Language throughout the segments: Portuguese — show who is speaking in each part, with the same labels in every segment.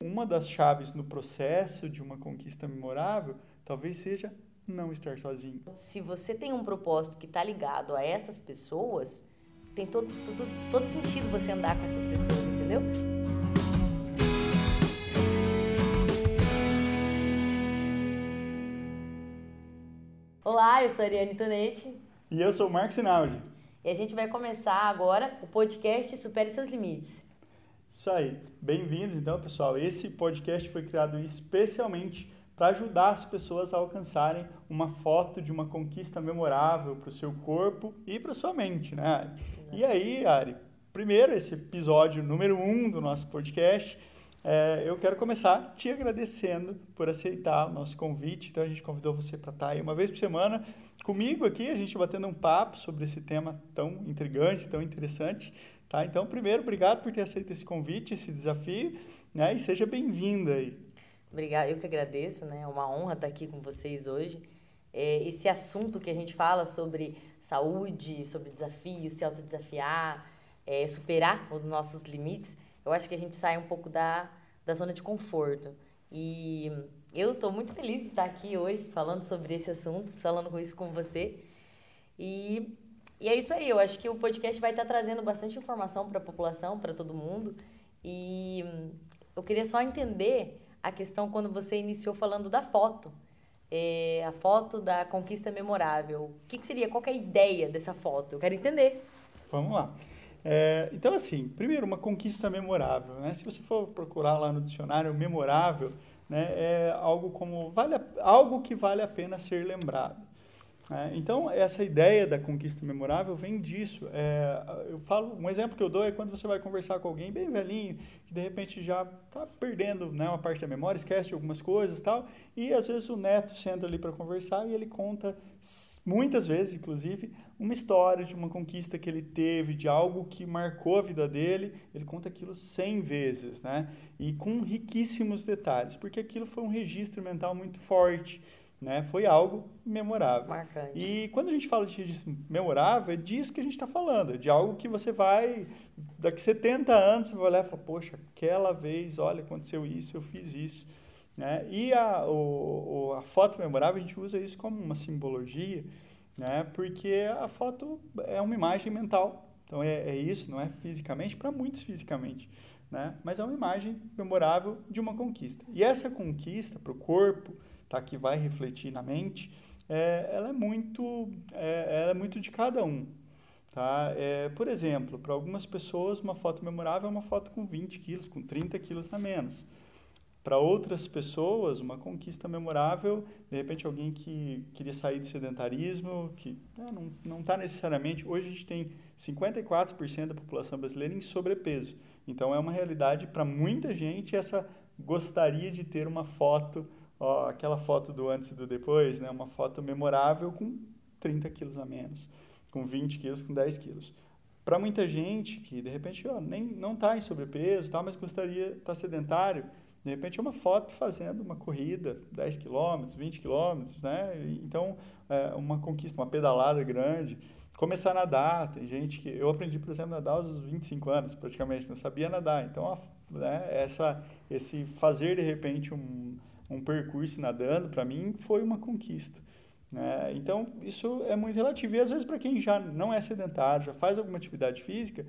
Speaker 1: Uma das chaves no processo de uma conquista memorável talvez seja não estar sozinho.
Speaker 2: Se você tem um propósito que está ligado a essas pessoas, tem todo, todo, todo sentido você andar com essas pessoas, entendeu? Olá, eu sou a Ariane Tonetti.
Speaker 1: E eu sou o Marcos Sinaldi.
Speaker 2: E a gente vai começar agora o podcast Supere Seus Limites.
Speaker 1: Isso aí. Bem-vindos, então, pessoal. Esse podcast foi criado especialmente para ajudar as pessoas a alcançarem uma foto de uma conquista memorável para o seu corpo e para sua mente, né? E aí, Ari, primeiro, esse episódio número um do nosso podcast, é, eu quero começar te agradecendo por aceitar o nosso convite. Então, a gente convidou você para estar aí uma vez por semana comigo aqui, a gente batendo um papo sobre esse tema tão intrigante, tão interessante. Tá? Então, primeiro, obrigado por ter aceito esse convite, esse desafio, né? E seja bem-vinda aí.
Speaker 2: Obrigada, eu que agradeço, né? É uma honra estar aqui com vocês hoje. É, esse assunto que a gente fala sobre saúde, sobre desafios, se autodesafiar, é, superar os nossos limites, eu acho que a gente sai um pouco da, da zona de conforto. E eu estou muito feliz de estar aqui hoje falando sobre esse assunto, falando com isso com você. E e é isso aí, eu acho que o podcast vai estar trazendo bastante informação para a população, para todo mundo. E eu queria só entender a questão quando você iniciou falando da foto. É, a foto da conquista memorável. O que, que, seria? Qual que é a ideia dessa foto? Eu quero entender.
Speaker 1: Vamos lá. É, então, assim, primeiro, uma conquista memorável. Né? Se você for procurar lá no dicionário, memorável né, é algo como vale a, algo que vale a pena ser lembrado. É, então, essa ideia da conquista memorável vem disso. É, eu falo, um exemplo que eu dou é quando você vai conversar com alguém bem velhinho, que de repente já está perdendo né, uma parte da memória, esquece algumas coisas tal, e às vezes o neto senta ali para conversar e ele conta, muitas vezes inclusive, uma história de uma conquista que ele teve, de algo que marcou a vida dele, ele conta aquilo 100 vezes, né? E com riquíssimos detalhes, porque aquilo foi um registro mental muito forte né? Foi algo memorável.
Speaker 2: Marcante.
Speaker 1: E quando a gente fala de memorável, é disso que a gente está falando, é de algo que você vai, daqui 70 anos, você vai olhar e falar, poxa, aquela vez, olha, aconteceu isso, eu fiz isso. Né? E a, o, a foto memorável, a gente usa isso como uma simbologia, né? porque a foto é uma imagem mental. Então é, é isso, não é fisicamente, para muitos fisicamente. Né? Mas é uma imagem memorável de uma conquista. E essa conquista para o corpo, tá, que vai refletir na mente, é, ela, é muito, é, ela é muito de cada um. Tá? É, por exemplo, para algumas pessoas, uma foto memorável é uma foto com 20 quilos, com 30 quilos a menos. Para outras pessoas, uma conquista memorável, de repente alguém que queria sair do sedentarismo, que né, não está necessariamente. Hoje a gente tem 54% da população brasileira em sobrepeso. Então é uma realidade para muita gente essa gostaria de ter uma foto ó, aquela foto do antes e do depois, né? Uma foto memorável com 30 quilos a menos, com 20 quilos, com 10 quilos. Para muita gente que, de repente, ó, nem, não está em sobrepeso, tá, mas gostaria, está sedentário, de repente é uma foto fazendo uma corrida, 10 quilômetros, 20 quilômetros, né? Então, é uma conquista, uma pedalada grande. Começar a nadar, tem gente que... Eu aprendi, por exemplo, a nadar aos 25 anos, praticamente, não sabia nadar. Então, né, essa, esse fazer, de repente, um, um percurso nadando, para mim, foi uma conquista. Né? Então, isso é muito relativo. E às vezes, para quem já não é sedentário, já faz alguma atividade física,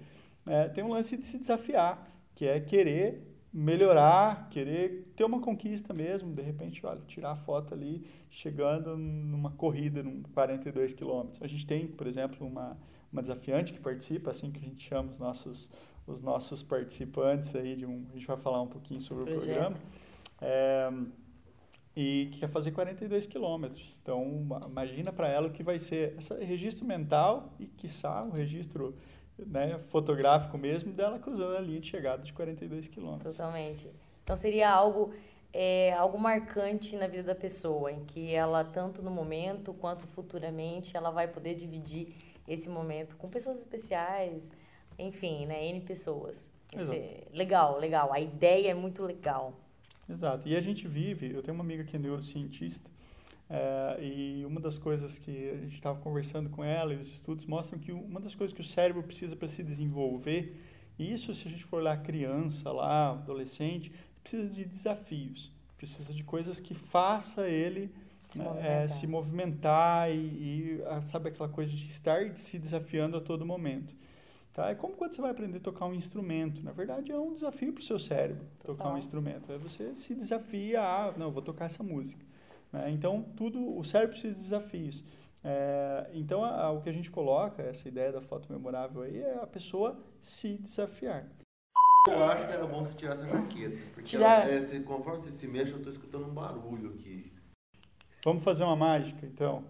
Speaker 1: é, tem um lance de se desafiar, que é querer melhorar, querer ter uma conquista mesmo. De repente, olha, tirar a foto ali, chegando numa corrida, num 42 quilômetros. A gente tem, por exemplo, uma, uma desafiante que participa, assim que a gente chama os nossos, os nossos participantes aí de um... A gente vai falar um pouquinho sobre Projeto. o programa. É, e que quer fazer 42 quilômetros. Então, imagina para ela o que vai ser esse registro mental e, quiçá, o registro né, fotográfico mesmo dela cruzando a linha de chegada de 42 quilômetros.
Speaker 2: Totalmente. Então, seria algo, é, algo marcante na vida da pessoa, em que ela, tanto no momento quanto futuramente, ela vai poder dividir esse momento com pessoas especiais, enfim, né, N pessoas. legal, legal. A ideia é muito legal.
Speaker 1: Exato. E a gente vive, eu tenho uma amiga que é neurocientista, é, e uma das coisas que a gente estava conversando com ela e os estudos mostram que uma das coisas que o cérebro precisa para se desenvolver, e isso se a gente for lá criança, lá, adolescente, precisa de desafios, precisa de coisas que faça ele se, né, movimentar. É, se movimentar e, e, ah, sabe aquela coisa de estar se desafiando a todo momento. Tá? É como quando você vai aprender a tocar um instrumento. Na verdade, é um desafio para o seu cérebro Total. tocar um instrumento. Aí você se desafia a, não, vou tocar essa música. Né? Então, tudo, o cérebro precisa de desafios. É, então, a, a, o que a gente coloca, essa ideia da foto memorável aí, é a pessoa se desafiar.
Speaker 3: Eu acho que era bom você tirar essa jaqueta. Porque Tirar. é, você, conforme você se mexe, eu estou escutando um barulho aqui.
Speaker 1: Vamos fazer uma mágica, então.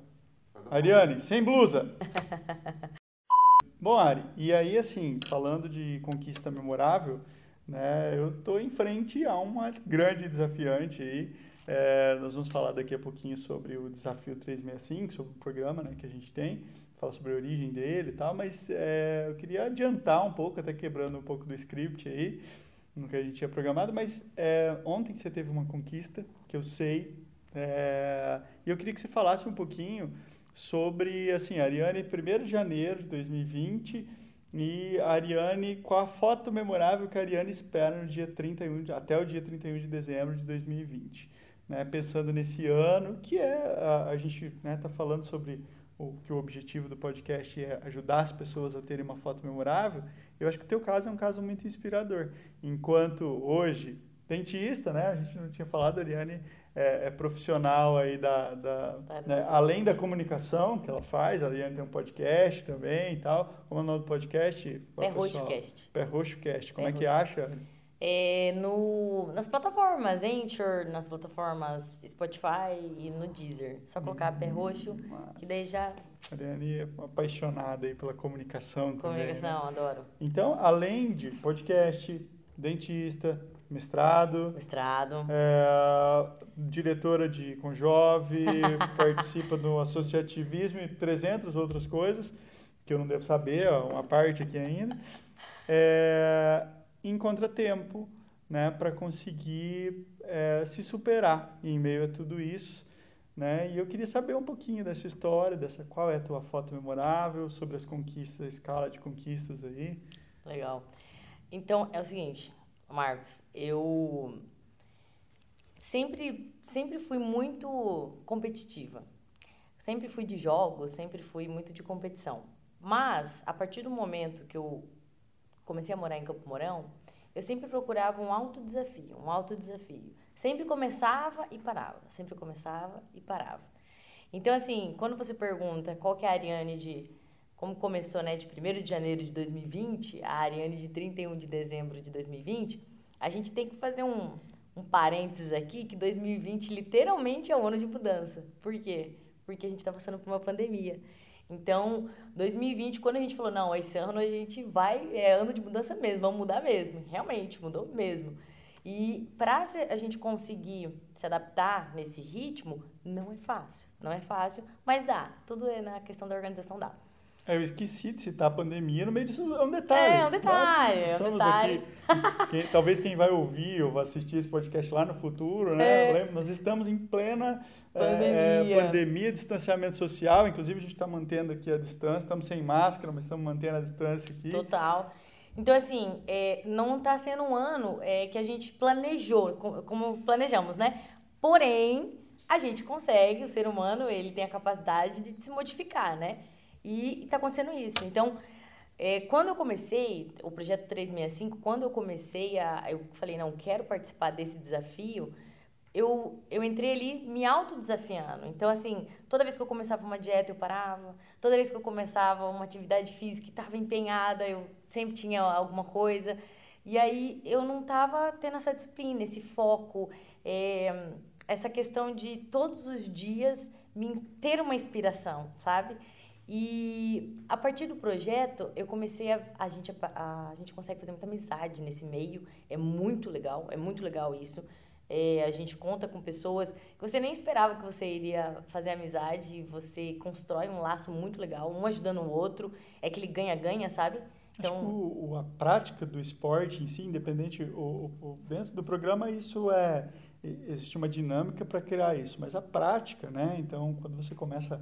Speaker 1: Ariane, sem blusa! Bom, Ari, e aí, assim, falando de conquista memorável, né, eu estou em frente a uma grande desafiante aí. É, nós vamos falar daqui a pouquinho sobre o Desafio 365, sobre o programa né, que a gente tem, falar sobre a origem dele e tal, mas é, eu queria adiantar um pouco, até quebrando um pouco do script aí, no que a gente tinha programado, mas é, ontem você teve uma conquista, que eu sei, é, e eu queria que você falasse um pouquinho sobre, assim, Ariane, 1 de janeiro de 2020, e Ariane, com a foto memorável que a Ariane espera no dia 31, até o dia 31 de dezembro de 2020. Né? Pensando nesse ano, que é, a, a gente está né, tá falando sobre o que o objetivo do podcast é ajudar as pessoas a terem uma foto memorável, eu acho que o teu caso é um caso muito inspirador. Enquanto hoje, dentista, né? A gente não tinha falado, Ariane é, é profissional aí da, da né? além da comunicação que ela faz, a Ariane tem um podcast também e tal. Como é o nome do podcast?
Speaker 2: Pé Roxo Cast.
Speaker 1: Pé Roxo Cast. Como é que acha?
Speaker 2: É no, nas plataformas Anchor, nas plataformas Spotify e no Deezer. Só colocar hum, Pé Roxo, que daí já...
Speaker 1: A Ariane é apaixonada aí pela comunicação,
Speaker 2: comunicação
Speaker 1: também.
Speaker 2: Comunicação, né? adoro.
Speaker 1: Então, além de podcast, dentista, mestrado.
Speaker 2: Mestrado.
Speaker 1: É, diretora de Conjove, participa do associativismo e 300 outras coisas que eu não devo saber, uma parte aqui ainda. É, encontra tempo né, para conseguir é, se superar em meio a tudo isso. Né? E eu queria saber um pouquinho dessa história, dessa qual é a tua foto memorável, sobre as conquistas, a escala de conquistas aí.
Speaker 2: Legal. Então, é o seguinte, Marcos, eu sempre, sempre fui muito competitiva. Sempre fui de jogos, sempre fui muito de competição. Mas, a partir do momento que eu comecei a morar em Campo Mourão, eu sempre procurava um alto desafio, um alto desafio. Sempre começava e parava, sempre começava e parava. Então, assim, quando você pergunta qual que é a Ariane de como começou né, de 1 de janeiro de 2020, a Ariane de 31 de dezembro de 2020, a gente tem que fazer um, um parênteses aqui que 2020 literalmente é o ano de mudança. Por quê? Porque a gente está passando por uma pandemia. Então, 2020, quando a gente falou, não, esse ano a gente vai, é ano de mudança mesmo, vamos mudar mesmo. Realmente, mudou mesmo. E para a gente conseguir se adaptar nesse ritmo, não é fácil. Não é fácil, mas dá. Tudo é na questão da organização dá.
Speaker 1: É, eu esqueci de citar a pandemia no meio disso, é um detalhe.
Speaker 2: É, é um detalhe, é um detalhe.
Speaker 1: Aqui, quem, talvez quem vai ouvir ou vai assistir esse podcast lá no futuro, né? É. Nós estamos em plena é, pandemia. É, pandemia, distanciamento social, inclusive a gente está mantendo aqui a distância, estamos sem máscara, mas estamos mantendo a distância aqui.
Speaker 2: Total. Então, assim, é, não está sendo um ano é, que a gente planejou, como planejamos, né? Porém, a gente consegue, o ser humano, ele tem a capacidade de se modificar, né? E está acontecendo isso. Então, é, quando eu comecei o projeto 365, quando eu comecei a. Eu falei, não, quero participar desse desafio, eu, eu entrei ali me autodesafiando. Então, assim, toda vez que eu começava uma dieta, eu parava. Toda vez que eu começava uma atividade física e estava empenhada, eu sempre tinha alguma coisa. E aí eu não estava tendo essa disciplina, esse foco, é, essa questão de todos os dias ter uma inspiração, sabe? E a partir do projeto, eu comecei a. A gente, a, a gente consegue fazer muita amizade nesse meio. É muito legal, é muito legal isso. É, a gente conta com pessoas que você nem esperava que você iria fazer amizade e você constrói um laço muito legal, um ajudando o outro. É que ele ganha-ganha, sabe?
Speaker 1: Então, Acho que o, a prática do esporte em si, independente, o, o, dentro do programa, isso é. Existe uma dinâmica para criar isso, mas a prática, né? Então, quando você começa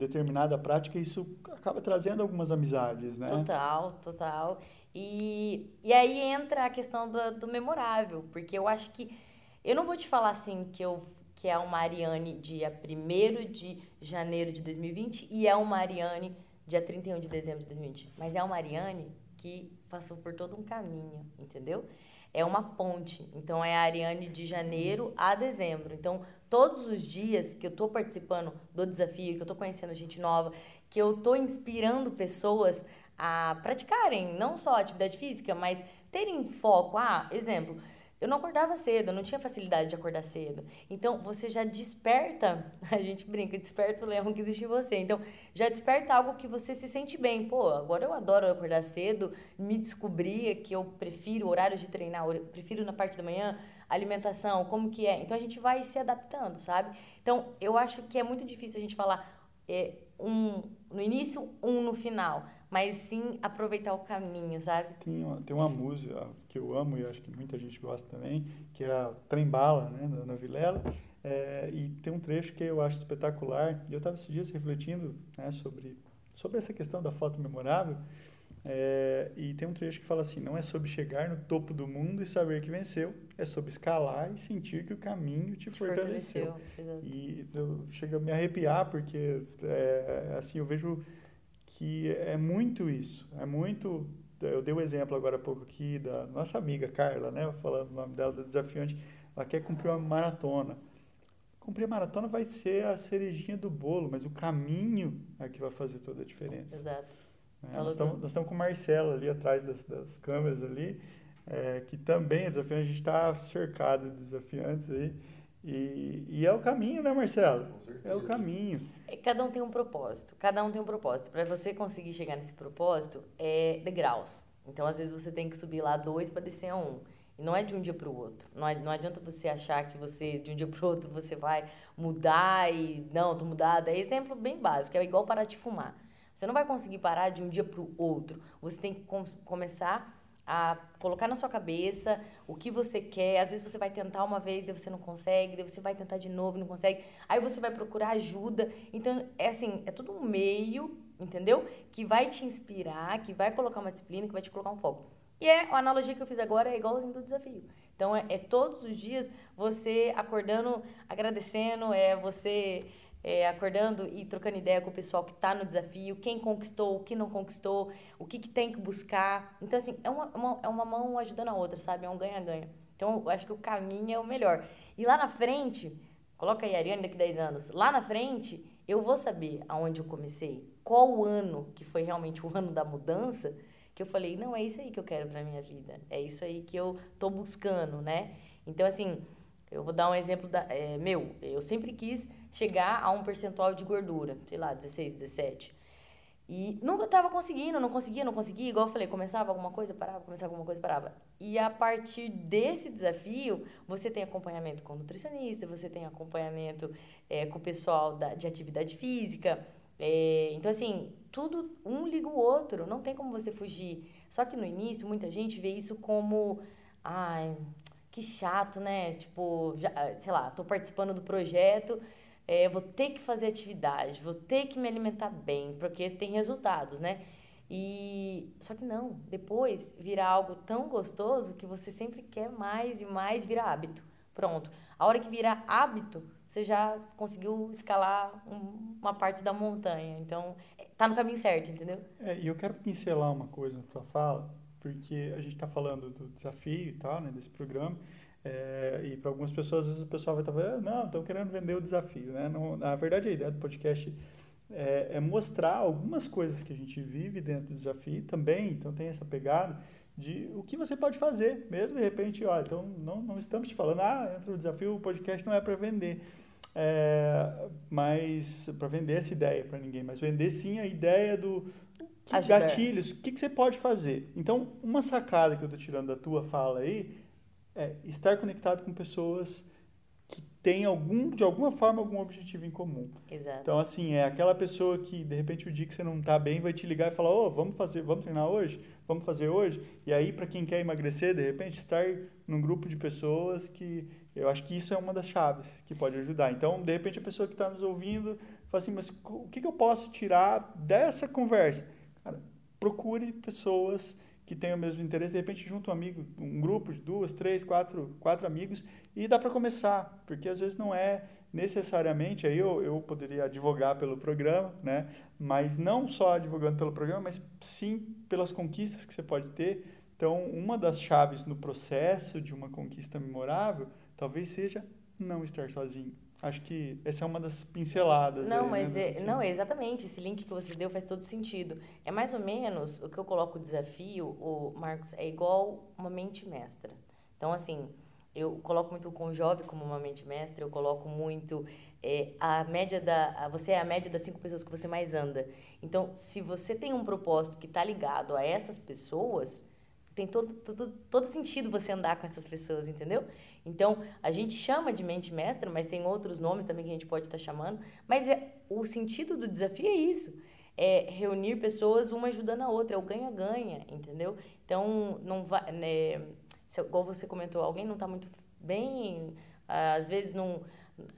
Speaker 1: determinada prática, isso acaba trazendo algumas amizades, né?
Speaker 2: Total, total. E, e aí entra a questão do, do memorável, porque eu acho que. Eu não vou te falar assim que eu que é uma Ariane dia 1 de janeiro de 2020 e é uma Ariane dia 31 de dezembro de 2020. Mas é uma Ariane que passou por todo um caminho, entendeu? É uma ponte. Então é a Ariane de janeiro a dezembro. Então, todos os dias que eu estou participando do desafio, que eu estou conhecendo gente nova, que eu estou inspirando pessoas a praticarem não só atividade física, mas terem foco. Ah, exemplo, eu não acordava cedo, eu não tinha facilidade de acordar cedo. Então, você já desperta, a gente brinca, desperta o leão que existe em você. Então, já desperta algo que você se sente bem. Pô, agora eu adoro acordar cedo, me descobrir que eu prefiro horários de treinar, prefiro na parte da manhã, alimentação, como que é. Então, a gente vai se adaptando, sabe? Então, eu acho que é muito difícil a gente falar é, um no início, um no final mas sim aproveitar o caminho, sabe?
Speaker 1: Tem uma, tem uma música que eu amo e acho que muita gente gosta também, que é a Trembala, né, da, Vilela, é, e tem um trecho que eu acho espetacular, e eu estava esses dias refletindo né, sobre, sobre essa questão da foto memorável, é, e tem um trecho que fala assim: não é sobre chegar no topo do mundo e saber que venceu, é sobre escalar e sentir que o caminho te, te fortaleceu. fortaleceu. E eu chego a me arrepiar porque é, assim eu vejo que é muito isso, é muito. Eu dei o um exemplo agora há pouco aqui da nossa amiga Carla, né? Falando o nome dela, da desafiante. Ela quer cumprir uma maratona. Cumprir a maratona vai ser a cerejinha do bolo, mas o caminho é que vai fazer toda a diferença.
Speaker 2: Exato.
Speaker 1: É, nós, estamos, nós estamos com o Marcelo ali atrás das, das câmeras ali, é, que também é desafiante. A gente está cercado de desafiantes aí. E, e, é o caminho, né, Marcelo?
Speaker 3: Com certeza.
Speaker 1: É o caminho.
Speaker 2: É, cada um tem um propósito. Cada um tem um propósito. Para você conseguir chegar nesse propósito, é degraus. Então, às vezes, você tem que subir lá dois para descer a um. E não é de um dia para o outro. Não, é, não adianta você achar que você, de um dia para o outro, você vai mudar e. Não, tô mudada. É exemplo bem básico. É igual parar de fumar. Você não vai conseguir parar de um dia para o outro. Você tem que com começar a colocar na sua cabeça o que você quer. Às vezes você vai tentar uma vez, daí você não consegue, daí você vai tentar de novo, não consegue. Aí você vai procurar ajuda. Então, é assim, é tudo um meio, entendeu? Que vai te inspirar, que vai colocar uma disciplina, que vai te colocar um foco. E é a analogia que eu fiz agora é igualzinho do desafio. Então, é, é todos os dias você acordando, agradecendo, é você é, acordando e trocando ideia com o pessoal que está no desafio, quem conquistou, o que não conquistou, o que, que tem que buscar. Então, assim, é uma, uma, é uma mão ajudando a outra, sabe? É um ganha-ganha. Então, eu acho que o caminho é o melhor. E lá na frente, coloca aí, Ariane, daqui 10 anos, lá na frente, eu vou saber aonde eu comecei, qual o ano que foi realmente o ano da mudança, que eu falei, não, é isso aí que eu quero para minha vida, é isso aí que eu tô buscando, né? Então, assim, eu vou dar um exemplo da, é, meu, eu sempre quis chegar a um percentual de gordura, sei lá, 16, 17. E nunca estava conseguindo, não conseguia, não conseguia. Igual eu falei, começava alguma coisa, parava, começava alguma coisa, parava. E a partir desse desafio, você tem acompanhamento com nutricionista, você tem acompanhamento é, com o pessoal da, de atividade física. É, então, assim, tudo um liga o outro, não tem como você fugir. Só que no início, muita gente vê isso como, ai, que chato, né? Tipo, já, sei lá, tô participando do projeto é, vou ter que fazer atividade, vou ter que me alimentar bem, porque tem resultados, né? E só que não, depois vira algo tão gostoso que você sempre quer mais e mais vira hábito. Pronto. A hora que vira hábito, você já conseguiu escalar um, uma parte da montanha. Então, é, tá no caminho certo, entendeu?
Speaker 1: É, e eu quero pincelar uma coisa na tua fala, porque a gente está falando do desafio e tal, né, desse programa. É, e para algumas pessoas, às vezes o pessoal vai estar falando, ah, não, estão querendo vender o desafio. Né? Não, na verdade, a ideia do podcast é, é, mostrar algumas coisas que a gente vive dentro do desafio também, então tem essa pegada de o que você pode fazer, mesmo de repente, ó, então não, não estamos te falando, ah, entra no desafio, o podcast não é para vender. É, mas para vender essa ideia para ninguém, mas vender sim a ideia do que gatilhos, o que, que você pode fazer. Então, uma sacada que eu estou tirando da tua fala aí é estar conectado com pessoas que têm algum, de alguma forma, algum objetivo em comum.
Speaker 2: Exato.
Speaker 1: Então, assim, é aquela pessoa que, de repente, o dia que você não está bem, vai te ligar e falar, ô, oh, vamos fazer, vamos treinar hoje? Vamos fazer hoje? E aí, para quem quer emagrecer, de repente, estar num grupo de pessoas que... Eu acho que isso é uma das chaves que pode ajudar. Então, de repente, a pessoa que está nos ouvindo fala assim, mas o que, que eu posso tirar dessa conversa? Cara, procure pessoas que têm o mesmo interesse, de repente junta um amigo, um grupo de duas, três, quatro, quatro amigos e dá para começar, porque às vezes não é necessariamente, aí eu, eu poderia advogar pelo programa, né? mas não só advogando pelo programa, mas sim pelas conquistas que você pode ter. Então, uma das chaves no processo de uma conquista memorável talvez seja não estar sozinho. Acho que essa é uma das pinceladas.
Speaker 2: Não,
Speaker 1: aí,
Speaker 2: mas
Speaker 1: né,
Speaker 2: é, não, é exatamente. Esse link que você deu faz todo sentido. É mais ou menos o que eu coloco o desafio, o Marcos, é igual uma mente mestra. Então, assim, eu coloco muito o Conjove como uma mente mestra, eu coloco muito é, a média da. Você é a média das cinco pessoas que você mais anda. Então, se você tem um propósito que está ligado a essas pessoas, tem todo, todo, todo sentido você andar com essas pessoas, entendeu? Então, a gente chama de mente mestra, mas tem outros nomes também que a gente pode estar tá chamando. Mas é, o sentido do desafio é isso. É reunir pessoas, uma ajudando a outra, é o ganha-ganha, entendeu? Então, não vai. Né, se, igual você comentou, alguém não está muito bem, às vezes não.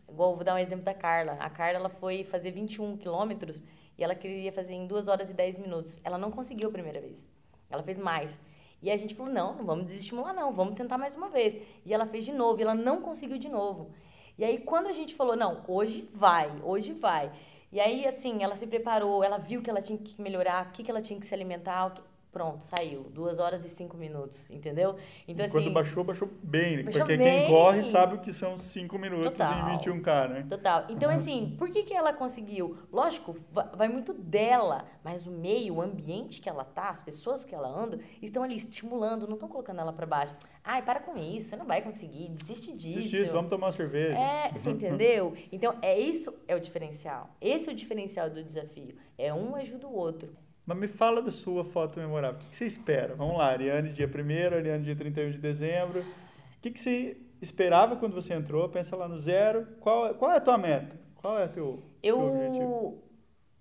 Speaker 2: Igual, vou dar um exemplo da Carla. A Carla ela foi fazer 21 quilômetros e ela queria fazer em 2 horas e 10 minutos. Ela não conseguiu a primeira vez. Ela fez mais. E a gente falou: não, não vamos desestimular, não, vamos tentar mais uma vez. E ela fez de novo, e ela não conseguiu de novo. E aí, quando a gente falou: não, hoje vai, hoje vai. E aí, assim, ela se preparou, ela viu que ela tinha que melhorar, o que, que ela tinha que se alimentar, Pronto, saiu. Duas horas e cinco minutos, entendeu?
Speaker 1: Então, Quando assim, baixou, baixou bem. Baixou porque bem. quem corre sabe o que são cinco minutos Total. em 21K, né?
Speaker 2: Total. Então, assim, por que, que ela conseguiu? Lógico, vai muito dela, mas o meio, o ambiente que ela tá, as pessoas que ela anda, estão ali estimulando, não estão colocando ela para baixo. Ai, para com isso, você não vai conseguir, desiste disso. Desiste disso,
Speaker 1: vamos tomar uma cerveja.
Speaker 2: É, você entendeu? Então, é isso é o diferencial. Esse é o diferencial do desafio. É um ajuda o outro.
Speaker 1: Mas me fala da sua foto memorável. O que você espera? Vamos lá, Ariane, dia 1 Ariane, dia 31 de dezembro. O que você esperava quando você entrou? Pensa lá no zero. Qual, qual é a tua meta? Qual é o teu,
Speaker 2: eu,
Speaker 1: teu objetivo?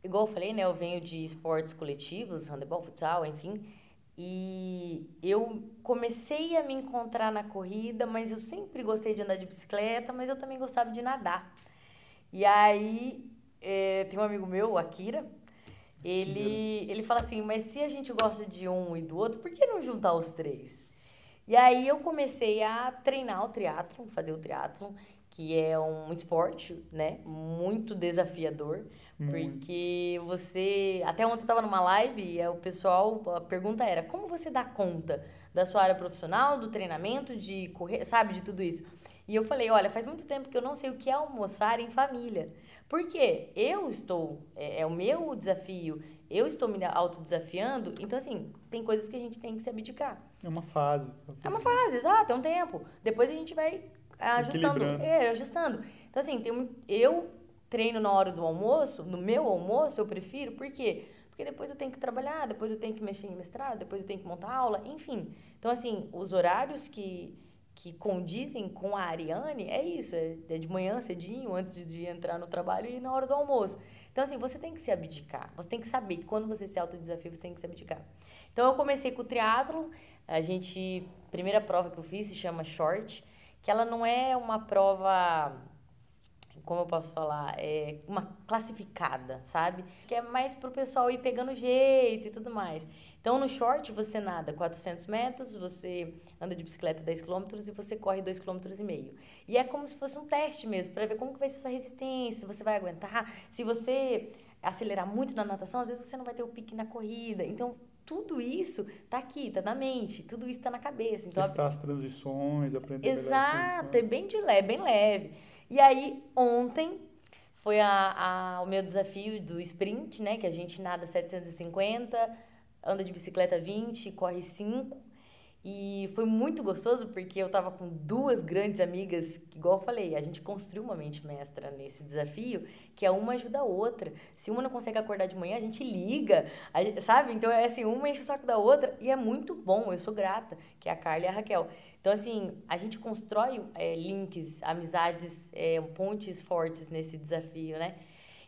Speaker 2: Igual eu falei, né? Eu venho de esportes coletivos, handebol, futsal, enfim. E eu comecei a me encontrar na corrida, mas eu sempre gostei de andar de bicicleta, mas eu também gostava de nadar. E aí, é, tem um amigo meu, o Akira, ele, ele fala assim, mas se a gente gosta de um e do outro, por que não juntar os três? E aí eu comecei a treinar o triatlon, fazer o triatlon, que é um esporte, né, muito desafiador, muito. porque você, até ontem eu estava numa live e o pessoal, a pergunta era, como você dá conta da sua área profissional, do treinamento, de correr, sabe, de tudo isso? E eu falei, olha, faz muito tempo que eu não sei o que é almoçar em família. Porque eu estou, é, é, o meu desafio, eu estou me autodesafiando, então assim, tem coisas que a gente tem que se abdicar.
Speaker 1: É uma fase.
Speaker 2: É uma fase, exato, é um tempo. Depois a gente vai ajustando. É, ajustando. Então assim, tem, eu treino na hora do almoço, no meu almoço eu prefiro, por quê? Porque depois eu tenho que trabalhar, depois eu tenho que mexer em mestrado, depois eu tenho que montar aula, enfim. Então assim, os horários que que condizem com a Ariane, é isso, é, é de manhã cedinho, antes de, entrar no trabalho e na hora do almoço. Então, assim, você tem que se abdicar. Você tem que saber que quando você se autodesafia, você tem que se abdicar. Então, eu comecei com o triatlo. A gente, primeira prova que eu fiz se chama short, que ela não é uma prova, como eu posso falar, é uma classificada, sabe? Que é mais pro pessoal ir pegando jeito e tudo mais. Então, no short, você nada 400 metros, você anda de bicicleta 10 km e você corre 2,5 km. E é como se fosse um teste mesmo, para ver como que vai ser sua resistência, se você vai aguentar. Se você acelerar muito na natação, às vezes você não vai ter o pique na corrida. Então, tudo isso tá aqui, tá na mente, tudo isso tá na cabeça. Então,
Speaker 1: Testar as transições, aprender
Speaker 2: Exato, é bem de leve, bem leve. E aí, ontem, foi a, a, o meu desafio do sprint, né? Que a gente nada 750 anda de bicicleta 20, corre 5. E foi muito gostoso porque eu estava com duas grandes amigas, igual eu falei, a gente construiu uma mente mestra nesse desafio, que é uma ajuda a outra. Se uma não consegue acordar de manhã, a gente liga, a gente, sabe? Então é assim, uma enche o saco da outra e é muito bom, eu sou grata, que é a Carla e a Raquel. Então, assim, a gente constrói é, links, amizades, é, pontes fortes nesse desafio, né?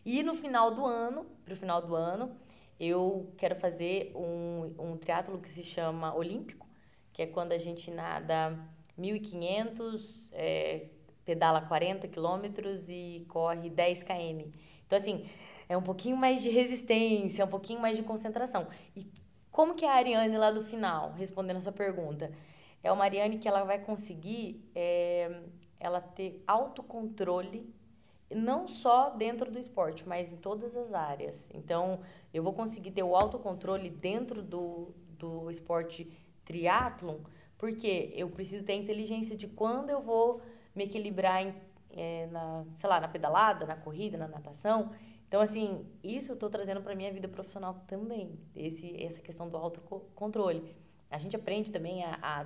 Speaker 2: E no final do ano, pro final do ano, eu quero fazer um, um triatlo que se chama Olímpico, que é quando a gente nada 1.500, é, pedala 40 quilômetros e corre 10 km. Então, assim, é um pouquinho mais de resistência, um pouquinho mais de concentração. E Como que é a Ariane lá do final, respondendo a sua pergunta? É uma Ariane que ela vai conseguir é, ela ter autocontrole não só dentro do esporte, mas em todas as áreas. Então, eu vou conseguir ter o autocontrole dentro do, do esporte triatlon, porque eu preciso ter a inteligência de quando eu vou me equilibrar em, é, na, sei lá, na pedalada, na corrida, na natação. Então, assim, isso eu estou trazendo para minha vida profissional também, esse, essa questão do autocontrole. A gente aprende também a, a,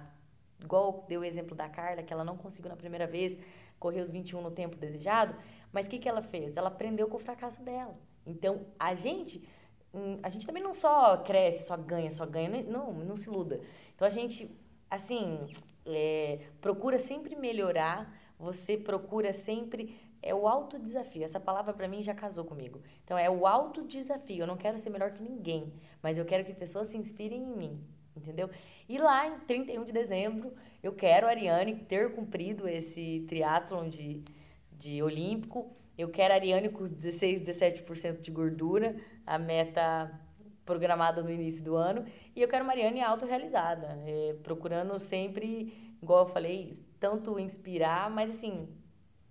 Speaker 2: igual deu o exemplo da Carla, que ela não conseguiu na primeira vez correr os 21 no tempo desejado, mas o que, que ela fez? Ela aprendeu com o fracasso dela. Então, a gente, hum, a gente também não só cresce, só ganha, só ganha, né? não, não se iluda. Então, a gente, assim, é, procura sempre melhorar, você procura sempre é o alto desafio. Essa palavra para mim já casou comigo. Então é o alto desafio. Eu não quero ser melhor que ninguém, mas eu quero que pessoas se inspirem em mim, entendeu? E lá em 31 de dezembro, eu quero, Ariane, ter cumprido esse triatlon de, de olímpico. Eu quero Ariane com 16, 17% de gordura, a meta programada no início do ano. E eu quero Mariane autorrealizada, é, procurando sempre, igual eu falei, tanto inspirar, mas assim,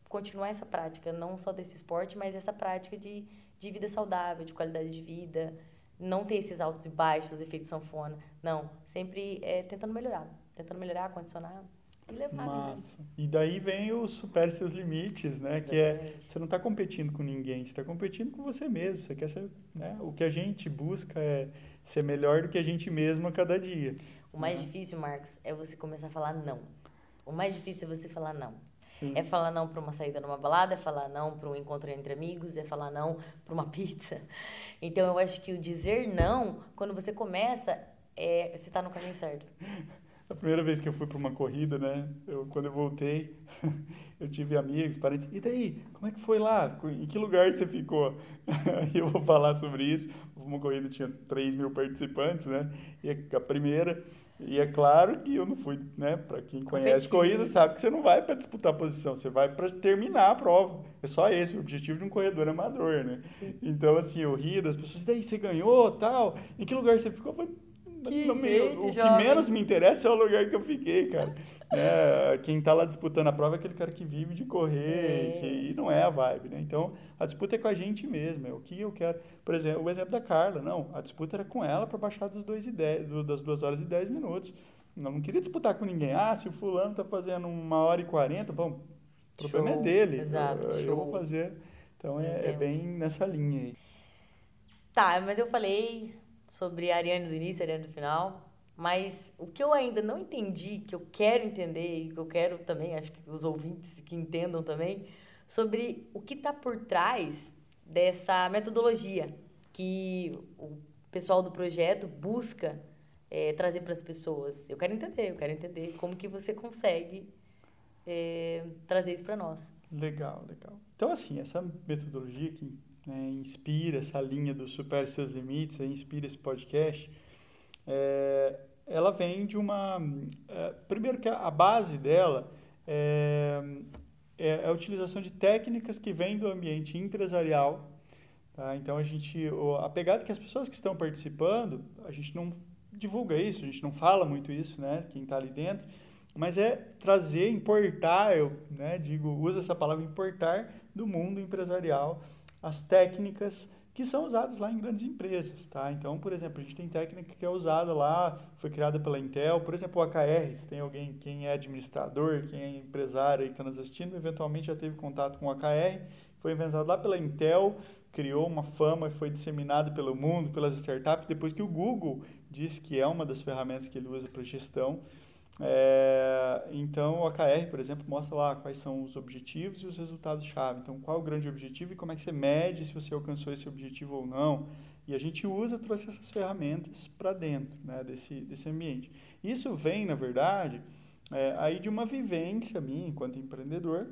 Speaker 2: continuar essa prática, não só desse esporte, mas essa prática de, de vida saudável, de qualidade de vida, não ter esses altos e baixos, efeito sanfona. Não, sempre é, tentando melhorar, tentando melhorar, condicionar e levar.
Speaker 1: Massa. E daí vem o supere seus limites, né? Exatamente. Que é você não está competindo com ninguém, você está competindo com você mesmo. Você quer ser, né? O que a gente busca é ser melhor do que a gente mesmo a cada dia.
Speaker 2: O mais né? difícil, Marcos, é você começar a falar não. O mais difícil é você falar não. Sim. É falar não para uma saída numa balada, é falar não para um encontro entre amigos, é falar não para uma pizza. Então eu acho que o dizer não, quando você começa, é, você está no caminho certo.
Speaker 1: A primeira vez que eu fui para uma corrida, né? Eu, quando eu voltei, eu tive amigos, parentes. E daí? Como é que foi lá? Em que lugar você ficou? Aí eu vou falar sobre isso. Uma corrida tinha 3 mil participantes, né? E a primeira e é claro que eu não fui, né? Para quem conhece corrida, sabe que você não vai para disputar a posição, você vai para terminar a prova. É só esse o objetivo de um corredor amador, né? Sim. Então, assim, eu ri das pessoas, daí você ganhou, tal. Em que lugar você ficou? Eu
Speaker 2: que meio,
Speaker 1: o que menos me interessa é o lugar que eu fiquei, cara. É, quem está lá disputando a prova é aquele cara que vive de correr, é. que não é a vibe, né? Então, a disputa é com a gente mesmo, é o que eu quero. Por exemplo, o exemplo da Carla, não, a disputa era com ela para baixar dos dois e dez, do, das 2 horas e 10 minutos. Eu não queria disputar com ninguém. Ah, se o fulano está fazendo uma hora e quarenta, bom, o problema é show. é dele.
Speaker 2: Exato,
Speaker 1: eu, eu vou fazer. Então, é, é bem nessa linha aí.
Speaker 2: Tá, mas eu falei sobre Ariane do início, Ariane do final. Mas o que eu ainda não entendi, que eu quero entender e que eu quero também, acho que os ouvintes que entendam também, sobre o que está por trás dessa metodologia que o pessoal do projeto busca é, trazer para as pessoas. Eu quero entender, eu quero entender como que você consegue é, trazer isso para nós.
Speaker 1: Legal, legal. Então, assim, essa metodologia que né, inspira essa linha do Supere Seus Limites, inspira esse podcast, é, ela vem de uma... É, primeiro que a, base dela é, é, a utilização de técnicas que vêm do ambiente empresarial. Tá? Então, a gente... A pegada que as pessoas que estão participando, a gente não divulga isso, a gente não fala muito isso, né? Quem está ali dentro, mas é trazer, importar, eu né, digo, usa essa palavra importar do mundo empresarial as técnicas que são usadas lá em grandes empresas, tá? Então, por exemplo, a gente tem técnica que é usada lá, foi criada pela Intel, por exemplo, o AKR, se tem alguém, quem é administrador, quem é empresário que está nos assistindo, eventualmente já teve contato com o AKR, foi inventado lá pela Intel, criou uma fama e foi disseminado pelo mundo, pelas startups, depois que o Google disse que é uma das ferramentas que ele usa para gestão, é, então, o AKR, por exemplo, mostra lá quais são os objetivos e os resultados-chave. Então, qual é o grande objetivo e como é que você mede se você alcançou esse objetivo ou não. E a gente usa, trouxe essas ferramentas para dentro né, desse, desse ambiente. Isso vem, na verdade, é, aí de uma vivência minha enquanto empreendedor,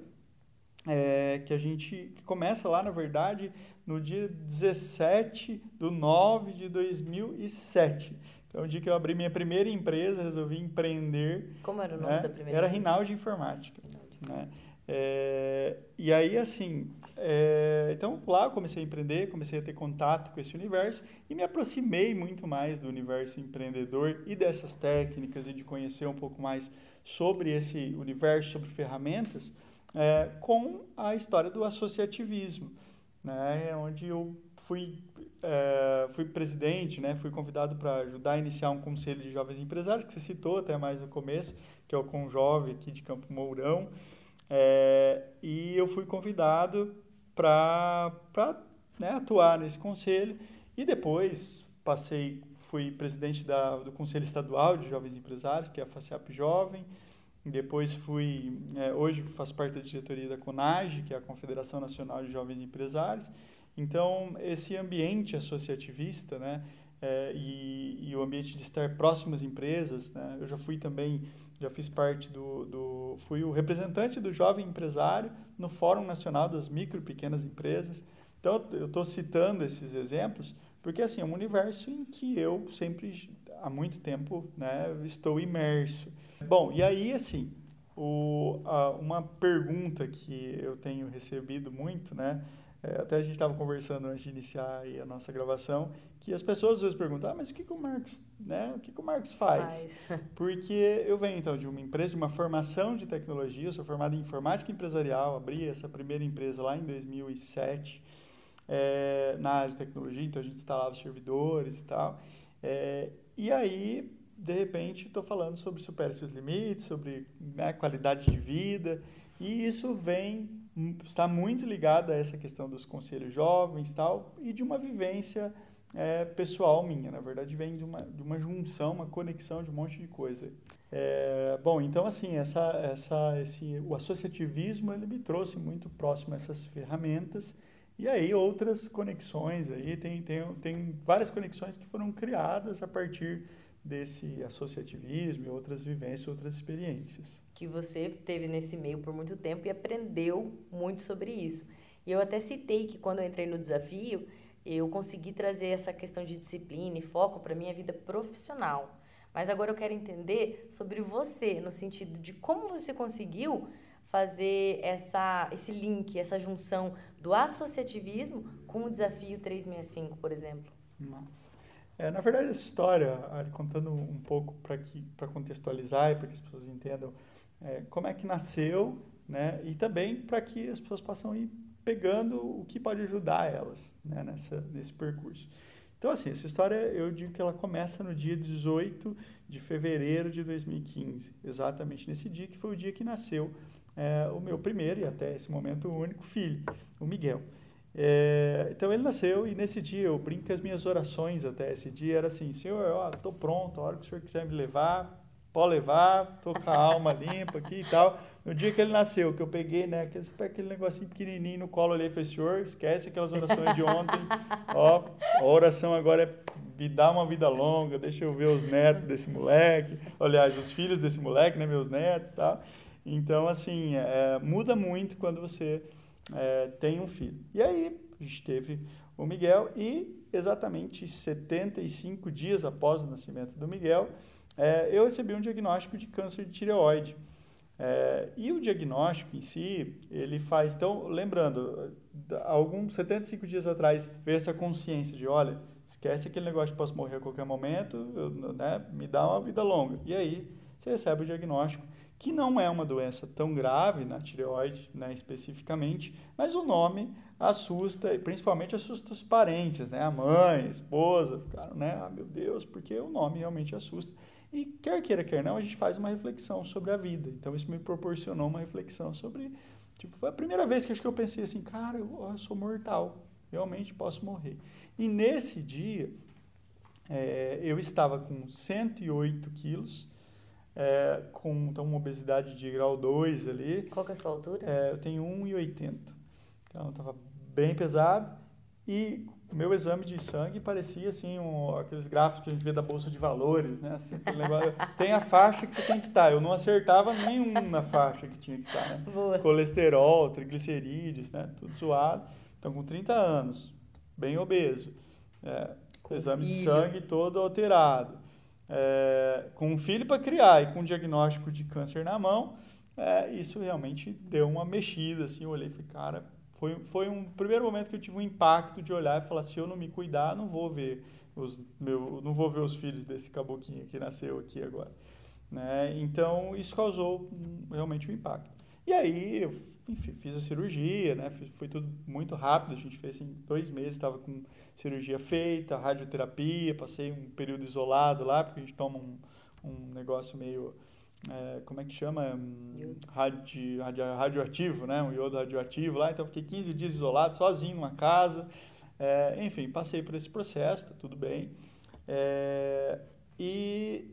Speaker 1: é, que a gente que começa lá, na verdade, no dia 17 de 9 de 2007. Então, o dia que eu abri minha primeira empresa, resolvi empreender.
Speaker 2: Como era o nome
Speaker 1: né?
Speaker 2: da primeira?
Speaker 1: Era Rinaldi Informática. Né? É, e aí, assim, é, então lá eu comecei a empreender, comecei a ter contato com esse universo e me aproximei muito mais do universo empreendedor e dessas técnicas e de conhecer um pouco mais sobre esse universo, sobre ferramentas, é, com a história do associativismo, né, onde eu fui, é, fui presidente, né, fui convidado para ajudar a iniciar um conselho de jovens empresários, que você citou até mais no começo, que é o Conjove aqui de Campo Mourão, é, e eu fui convidado para né, atuar nesse conselho. E depois passei, fui presidente da, do Conselho Estadual de Jovens Empresários, que é a FACIAP Jovem, depois fui, é, hoje faço parte da diretoria da CONAGE, que é a Confederação Nacional de Jovens Empresários. Então, esse ambiente associativista, né, é, e, e, o ambiente de estar próximo às empresas, né, eu já fui também, já fiz parte do, do, fui o representante do jovem empresário no Fórum Nacional das Micro e Pequenas Empresas. Então, eu estou citando esses exemplos porque, assim, é um universo em que eu sempre, há muito tempo, né, estou imerso. Bom, e aí, assim, o, a, uma pergunta que eu tenho recebido muito, né? É, até a gente estava conversando antes de iniciar a nossa gravação, que as pessoas às vezes perguntam, ah, mas o que, que o Marcos, né? O que, que o Marcos faz? faz. Porque eu venho então de uma empresa, de uma formação de tecnologia, eu sou formado em informática empresarial, abri essa primeira empresa lá em 2007, é, na área de tecnologia, então a gente instalava servidores e tal. É, e aí de repente estou falando sobre superar esses limites, sobre né, qualidade de vida, e isso vem está muito ligado a essa questão dos conselhos jovens tal e de uma vivência é, pessoal minha. Na verdade vem de uma, de uma junção uma conexão de um monte de coisa. É, bom então assim essa essa esse o associativismo ele me trouxe muito próximo a essas ferramentas. E aí outras conexões aí tem tem, tem várias conexões que foram criadas a partir desse associativismo e outras vivências, outras experiências.
Speaker 2: Que você teve nesse meio por muito tempo e aprendeu muito sobre isso. E eu até citei que quando eu entrei no desafio, eu consegui trazer essa questão de disciplina e foco para minha vida profissional. Mas agora eu quero entender sobre você, no sentido de como você conseguiu fazer essa, esse link, essa junção do associativismo com o desafio 365, por exemplo.
Speaker 1: Nossa. É, na verdade, essa história, contando um pouco para contextualizar e para que as pessoas entendam é, como é que nasceu, né, e também para que as pessoas possam ir pegando o que pode ajudar elas né, nessa, nesse percurso. Então, assim, essa história eu digo que ela começa no dia 18 de fevereiro de 2015, exatamente nesse dia que foi o dia que nasceu é, o meu primeiro e até esse momento o único filho, o Miguel. É, então ele nasceu e nesse dia eu brinco que as minhas orações até esse dia era assim, Senhor, tô pronto, a hora que o Senhor quiser me levar, pode levar, tô com a alma limpa aqui e tal. No dia que ele nasceu, que eu peguei, né, aquele, aquele negocinho pequenininho no colo ali, falei, Senhor, esquece aquelas orações de ontem, ó, a oração agora é me dá uma vida longa, deixa eu ver os netos desse moleque, aliás, os filhos desse moleque, né, meus netos e tal. Então, assim, é, muda muito quando você é, tem um filho. E aí a gente teve o Miguel e exatamente 75 dias após o nascimento do Miguel, é, eu recebi um diagnóstico de câncer de tireoide. É, e o diagnóstico em si, ele faz. Então, lembrando, alguns 75 dias atrás veio essa consciência de: olha, esquece aquele negócio de posso morrer a qualquer momento, eu, né, me dá uma vida longa. E aí você recebe o diagnóstico que não é uma doença tão grave na tireoide, né, especificamente, mas o nome assusta, e principalmente assusta os parentes, né, a mãe, a esposa, ficaram, né, ah, meu Deus, porque o nome realmente assusta. E quer queira, quer não, a gente faz uma reflexão sobre a vida. Então isso me proporcionou uma reflexão sobre, tipo, foi a primeira vez que acho que eu pensei assim, cara, eu, eu sou mortal, realmente posso morrer. E nesse dia, é, eu estava com 108 quilos, é, com então, uma obesidade de grau 2 ali.
Speaker 2: Qual que é a sua altura?
Speaker 1: É, eu tenho 1,80. Então, estava bem pesado. E meu exame de sangue parecia assim, um, aqueles gráficos que a gente vê da bolsa de valores, né? Assim, tem a faixa que você tem que estar. Tá. Eu não acertava nenhuma faixa que tinha que estar, tá, né? Boa. Colesterol, triglicerídeos, né? Tudo zoado. Então, com 30 anos, bem obeso. É, exame de sangue todo alterado é, com um filho para criar e com um diagnóstico de câncer na mão, é, isso realmente deu uma mexida, assim, eu olhei e falei, cara, foi, foi um primeiro momento que eu tive um impacto de olhar e falar, se eu não me cuidar, não vou ver os meu, não vou ver os filhos desse caboquinho que nasceu aqui agora. Né? Então, isso causou realmente um impacto. E aí, eu enfim, fiz a cirurgia, né? Foi tudo muito rápido, a gente fez em dois meses, estava com cirurgia feita, radioterapia, passei um período isolado lá, porque a gente toma um, um negócio meio, é, como é que chama? Um, radio, radio, radioativo, né? Um iodo radioativo lá, então fiquei 15 dias isolado, sozinho numa casa, é, enfim, passei por esse processo, tá tudo bem. É, e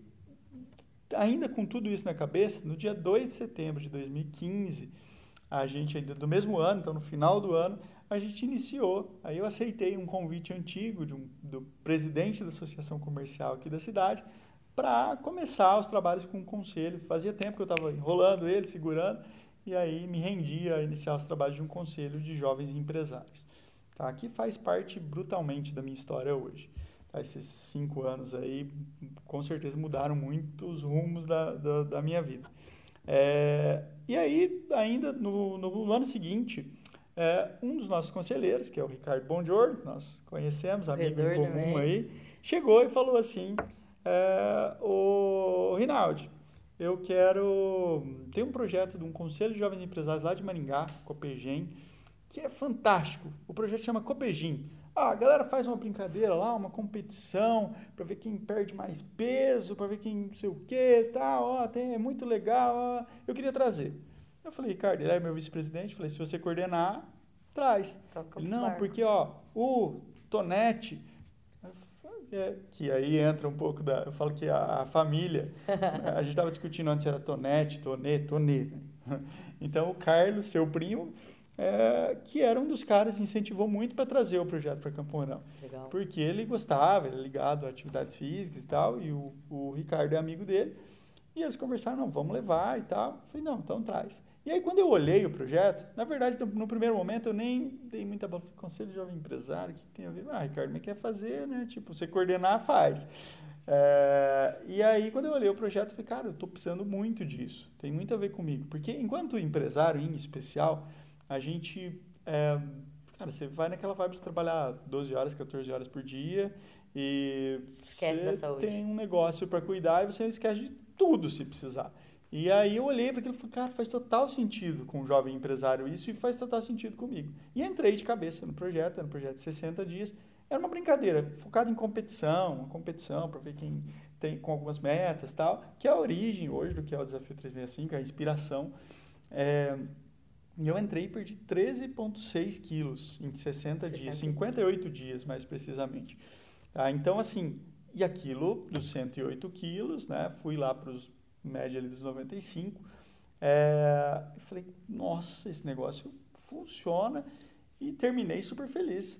Speaker 1: ainda com tudo isso na cabeça, no dia 2 de setembro de 2015, a gente ainda do mesmo ano, então no final do ano, a gente iniciou. Aí eu aceitei um convite antigo de um, do presidente da associação comercial aqui da cidade para começar os trabalhos com o conselho. Fazia tempo que eu estava enrolando ele, segurando, e aí me rendia a iniciar os trabalhos de um conselho de jovens empresários. Tá? Que faz parte brutalmente da minha história hoje. Tá? Esses cinco anos aí, com certeza, mudaram muito os rumos da, da, da minha vida. É, e aí, ainda no, no ano seguinte, é, um dos nossos conselheiros, que é o Ricardo Bonjour, nós conhecemos, amigo em comum também. aí, chegou e falou assim, é, o Rinaldi, eu quero... Tem um projeto de um conselho de jovens empresários lá de Maringá, Copegem, que é fantástico. O projeto chama Copegim. Ah, a galera faz uma brincadeira lá, uma competição para ver quem perde mais peso, para ver quem não sei o que, tal, ó, tem, é muito legal, ó, eu queria trazer. Eu falei, Ricardo, ele é meu vice-presidente, falei, se você coordenar, traz. Ele, não, porque, ó, o Tonete, é, que aí entra um pouco da, eu falo que a, a família, a gente estava discutindo antes se era Tonete, Tonê, Tonê, né? Então, o Carlos, seu primo, é, que era um dos caras que incentivou muito para trazer o projeto para Campo Mourão. Legal. Porque ele gostava, ele é ligado a atividades físicas e tal, e o, o Ricardo é amigo dele. E eles conversaram, não, vamos levar e tal. Eu falei, não, então traz. E aí, quando eu olhei o projeto, na verdade, no, no primeiro momento, eu nem dei muita bola. Conselho de Jovem Empresário, o que tem a ver? Ah, Ricardo, mas quer fazer, né? Tipo, você coordenar, faz. É, e aí, quando eu olhei o projeto, eu falei, cara, eu estou precisando muito disso. Tem muito a ver comigo. Porque, enquanto empresário, em especial, a gente. É, cara, você vai naquela vibe de trabalhar 12 horas, 14 horas por dia e
Speaker 2: esquece
Speaker 1: você tem um negócio para cuidar e você esquece de tudo se precisar. E aí eu olhei para aquilo e falei, cara, faz total sentido com um jovem empresário isso e faz total sentido comigo. E entrei de cabeça no projeto, era um projeto de 60 dias. Era uma brincadeira, focada em competição, uma competição para ver quem tem com algumas metas tal, que é a origem hoje do que é o Desafio 365, a inspiração. É, e eu entrei e perdi 13,6 quilos em 60, 60 dias, 58 dias mais precisamente. Tá? Então, assim, e aquilo dos 108 quilos, né? Fui lá para os média ali dos 95. É, eu falei, nossa, esse negócio funciona e terminei super feliz.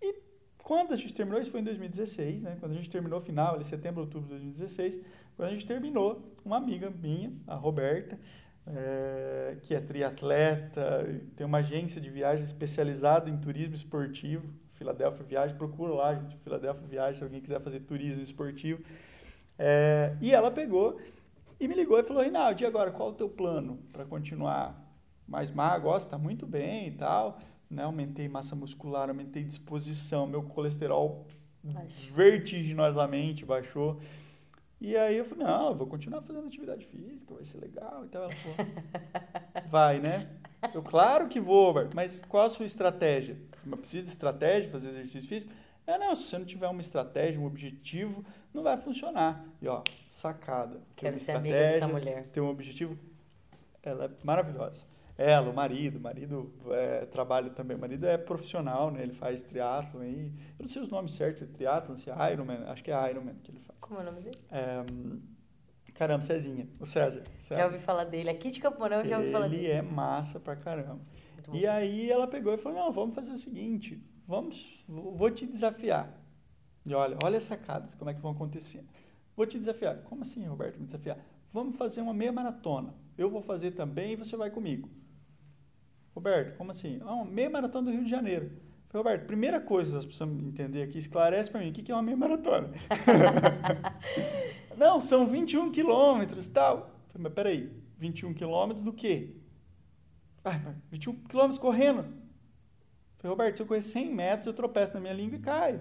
Speaker 1: E quando a gente terminou, isso foi em 2016, né? Quando a gente terminou final, ali setembro, outubro de 2016, quando a gente terminou, uma amiga minha, a Roberta, é, que é triatleta, tem uma agência de viagem especializada em turismo esportivo, Filadélfia Viagem, procura lá, gente, Filadélfia Viagem, se alguém quiser fazer turismo esportivo. É, e ela pegou e me ligou e falou, Reinaldo, e agora, qual é o teu plano para continuar mais magro? Ó, está muito bem e tal, né? Aumentei massa muscular, aumentei disposição, meu colesterol Baixo. vertiginosamente baixou. E aí eu falei, não, eu vou continuar fazendo atividade física, vai ser legal. Então ela falou, vai, né? Eu, claro que vou, mas qual a sua estratégia? Eu preciso de estratégia, fazer exercício físico? É, não, se você não tiver uma estratégia, um objetivo, não vai funcionar. E ó, sacada. Ter
Speaker 2: Quero
Speaker 1: uma
Speaker 2: ser amiga dessa
Speaker 1: mulher. Ter um objetivo, ela é maravilhosa. Ela, o marido, o marido é, trabalha também, o marido é profissional, né? Ele faz triatlon aí. Eu não sei os nomes certos, se é triatlon, se é Ironman, acho que é Ironman que ele faz.
Speaker 2: Como é o nome dele?
Speaker 1: É, caramba, Cezinha, o César,
Speaker 2: César. Já ouvi falar dele. Aqui de Campo Mourão eu já ouvi falar dele.
Speaker 1: Ele é massa pra caramba. E aí ela pegou e falou, não, vamos fazer o seguinte, vamos, vou te desafiar. E olha, olha as sacadas, como é que vão acontecer. Vou te desafiar. Como assim, Roberto, me desafiar? Vamos fazer uma meia maratona. Eu vou fazer também e você vai comigo. Roberto, como assim? Ah, uma meia maratona do Rio de Janeiro. Roberto, primeira coisa que nós precisamos entender aqui, esclarece para mim, o que é uma meia maratona? Não, são 21 quilômetros tal. Falei, mas peraí, 21 quilômetros do quê? Ah, 21 quilômetros correndo. Falei, Roberto, se eu correr 100 metros, eu tropeço na minha língua e caio.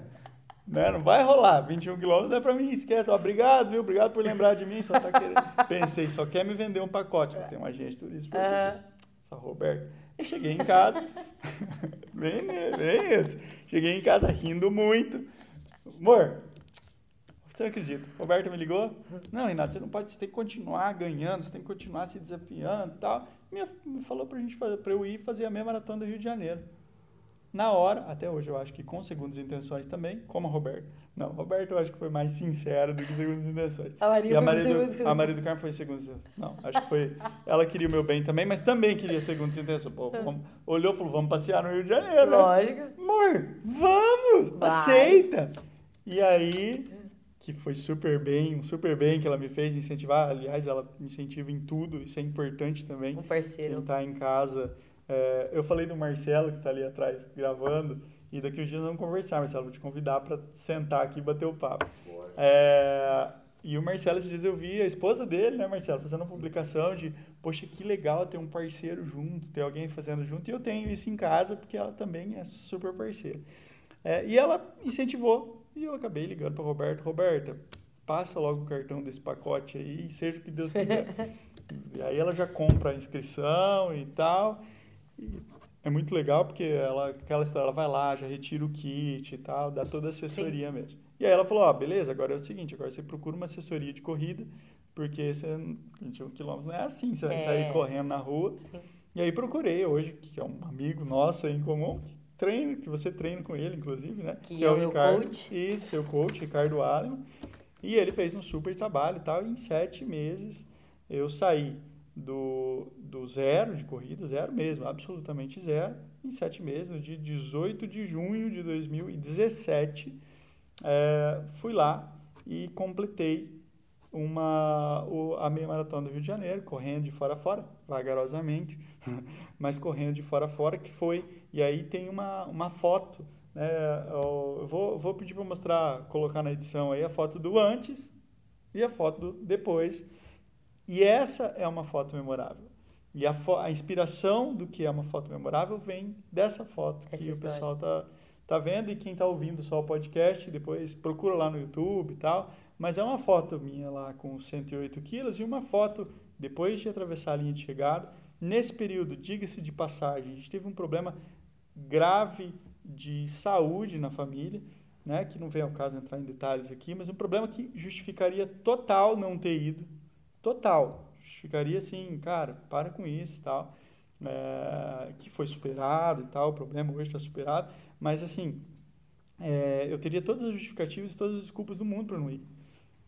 Speaker 1: Né? Não vai rolar. 21 quilômetros é para mim, esquece. Obrigado, viu? Obrigado por lembrar de mim. Só tá querendo... Pensei, só quer me vender um pacote. Tem um agente turístico. Uhum. Essa Roberto. Eu cheguei em casa. bem, bem isso. Cheguei em casa rindo muito. Amor, você não acredita? Roberto me ligou? Não, Renato, você não pode, você tem que continuar ganhando, você tem que continuar se desafiando e tal. Me, me falou pra gente fazer, pra eu ir fazer a meia maratona do Rio de Janeiro na hora, até hoje eu acho que com segundas intenções também, como a Roberto. Não, Roberto eu acho que foi mais sincera do que segundas intenções.
Speaker 2: A Maria,
Speaker 1: e
Speaker 2: a
Speaker 1: Maria, do, a Maria do Carmo foi segundas Não, acho que foi. Ela queria o meu bem também, mas também queria segundas intenções. Pô, vamos, olhou e falou: vamos passear no Rio de Janeiro.
Speaker 2: Né? Lógico.
Speaker 1: Né? Amor, vamos! Vai. Aceita! E aí, que foi super bem, um super bem que ela me fez incentivar. Aliás, ela me incentiva em tudo, isso é importante também.
Speaker 2: Um parceiro.
Speaker 1: Quem tá em casa é, eu falei do Marcelo, que está ali atrás gravando, e daqui uns dias vamos conversar, Marcelo. Vou te convidar para sentar aqui e bater o papo. É, e o Marcelo, esses dias eu vi a esposa dele, né, Marcelo, fazendo uma publicação de, poxa, que legal ter um parceiro junto, ter alguém fazendo junto. E eu tenho isso em casa, porque ela também é super parceira. É, e ela incentivou, e eu acabei ligando para Roberto. Roberta, passa logo o cartão desse pacote aí, seja o que Deus quiser. e aí ela já compra a inscrição e tal é muito legal porque ela, aquela história, ela vai lá, já retira o kit e tal, dá toda a assessoria Sim. mesmo. E aí ela falou, ó, oh, beleza, agora é o seguinte, agora você procura uma assessoria de corrida, porque você, 21 quilômetros não é assim, você vai é. sair correndo na rua. Sim. E aí procurei hoje, que é um amigo nosso em comum, que treina, que você treina com ele, inclusive, né?
Speaker 2: Que, que é, é o Ricardo. Coach.
Speaker 1: Isso, seu coach, Ricardo Allen. E ele fez um super trabalho e tal, e em sete meses eu saí do, do zero de corrida, zero mesmo, absolutamente zero, em sete meses, no dia 18 de junho de 2017, é, fui lá e completei uma, a meia maratona do Rio de Janeiro, correndo de fora a fora, vagarosamente, mas correndo de fora a fora, que foi, e aí tem uma, uma foto, né, eu vou, vou pedir para mostrar, colocar na edição aí a foto do antes e a foto do depois, e essa é uma foto memorável. E a, a inspiração do que é uma foto memorável vem dessa foto que Essa o pessoal tá, tá vendo e quem tá ouvindo só o podcast, depois procura lá no YouTube e tal. Mas é uma foto minha lá com 108 quilos e uma foto depois de atravessar a linha de chegada. Nesse período, diga-se de passagem, a gente teve um problema grave de saúde na família, né, que não vem ao caso entrar em detalhes aqui, mas um problema que justificaria total não ter ido total. Ficaria assim, cara, para com isso e tal. É, que foi superado e tal, o problema hoje está superado. Mas, assim, é, eu teria todas as justificativas e todas as desculpas do mundo para não ir.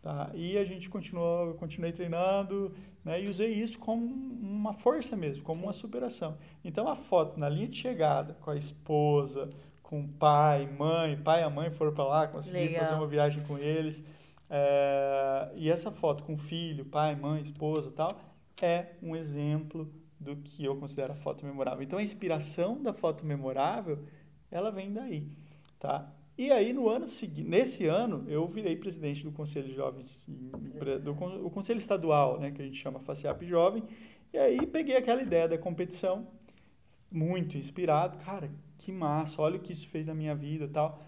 Speaker 1: Tá? E a gente continuou, eu continuei treinando né, e usei isso como uma força mesmo, como Sim. uma superação. Então, a foto na linha de chegada com a esposa, com o pai, mãe, pai e a mãe foram para lá, consegui fazer uma viagem com eles. É, e essa foto com filho, pai, mãe, esposa tal, é um exemplo do que eu considero a foto memorável. Então, a inspiração da foto memorável, ela vem daí, tá? E aí, no ano seguinte, nesse ano, eu virei presidente do Conselho de Jovens, do, do Conselho Estadual, né, que a gente chama FACIAP Jovem, e aí peguei aquela ideia da competição, muito inspirado, cara, que massa, olha o que isso fez na minha vida tal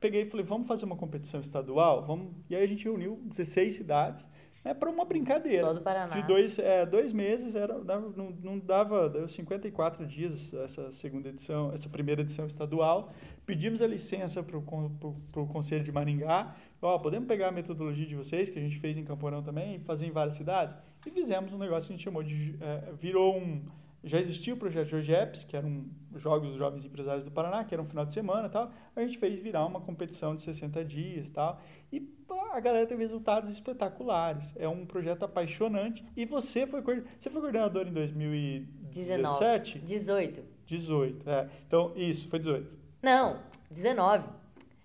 Speaker 1: peguei e falei, vamos fazer uma competição estadual? Vamos... E aí a gente reuniu 16 cidades né, para uma brincadeira.
Speaker 2: Só do Paraná.
Speaker 1: De dois, é, dois meses, era, não, não dava, deu 54 dias essa segunda edição, essa primeira edição estadual. Pedimos a licença para o Conselho de Maringá. Ó, podemos pegar a metodologia de vocês, que a gente fez em Camporão também, e fazer em várias cidades? E fizemos um negócio que a gente chamou de... É, virou um já existia o projeto Jorgeps, que eram Jogos dos Jovens Empresários do Paraná, que era um final de semana e tal. A gente fez virar uma competição de 60 dias e tal. E pá, a galera teve resultados espetaculares. É um projeto apaixonante. E você foi, você foi coordenador em 2017?
Speaker 2: 19. 18.
Speaker 1: 18, é. Então, isso, foi 18.
Speaker 2: Não, 19.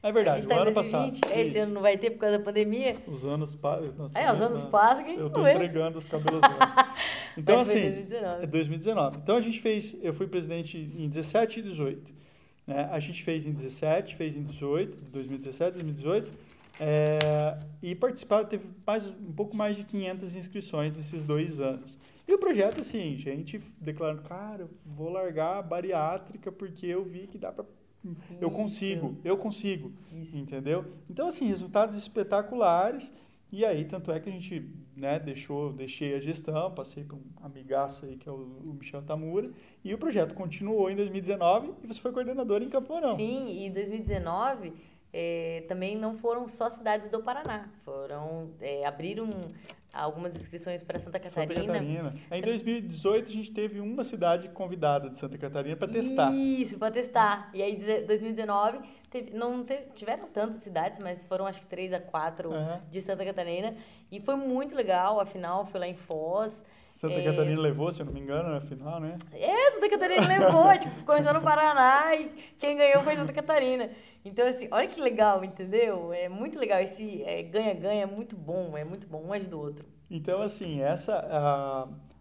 Speaker 1: É verdade, a gente tá
Speaker 2: o
Speaker 1: ano 2020, passado.
Speaker 2: Esse ano não vai ter por causa da pandemia.
Speaker 1: Os anos passam.
Speaker 2: É, os anos passam que
Speaker 1: Eu tô entregando os cabelos Então, Mas assim, 2019. é 2019. Então, a gente fez, eu fui presidente em 17 e 18. Né? A gente fez em 17, fez em 18, 2017, 2018. É, e participaram, teve mais, um pouco mais de 500 inscrições nesses dois anos. E o projeto, assim, gente declarando, cara, vou largar a bariátrica porque eu vi que dá para eu consigo, eu consigo, Isso. entendeu? Então, assim, resultados espetaculares. E aí, tanto é que a gente né, deixou, deixei a gestão, passei para um amigaço aí que é o, o, Michel Tamura, e o projeto continuou em 2019 e você foi coordenador em Campo Mourão.
Speaker 2: Sim, e em 2019 é, também não foram só cidades do Paraná, foram é, abriram algumas inscrições para Santa Catarina.
Speaker 1: Santa Catarina. Em 2018 a gente teve uma cidade convidada de Santa Catarina para testar.
Speaker 2: Isso, para testar. E aí 2019 teve, não teve, tiveram tantas cidades, mas foram acho que três a quatro uhum. de Santa Catarina e foi muito legal. Afinal, foi lá em Foz.
Speaker 1: Santa é... Catarina levou, se eu não me engano, na final, né?
Speaker 2: É, Santa Catarina levou, tipo, começou no Paraná e quem ganhou foi Santa Catarina. Então, assim, olha que legal, entendeu? É muito legal. Esse é, ganha-ganha é, é muito bom, é muito bom, um é do outro.
Speaker 1: Então, assim, essa... Uh,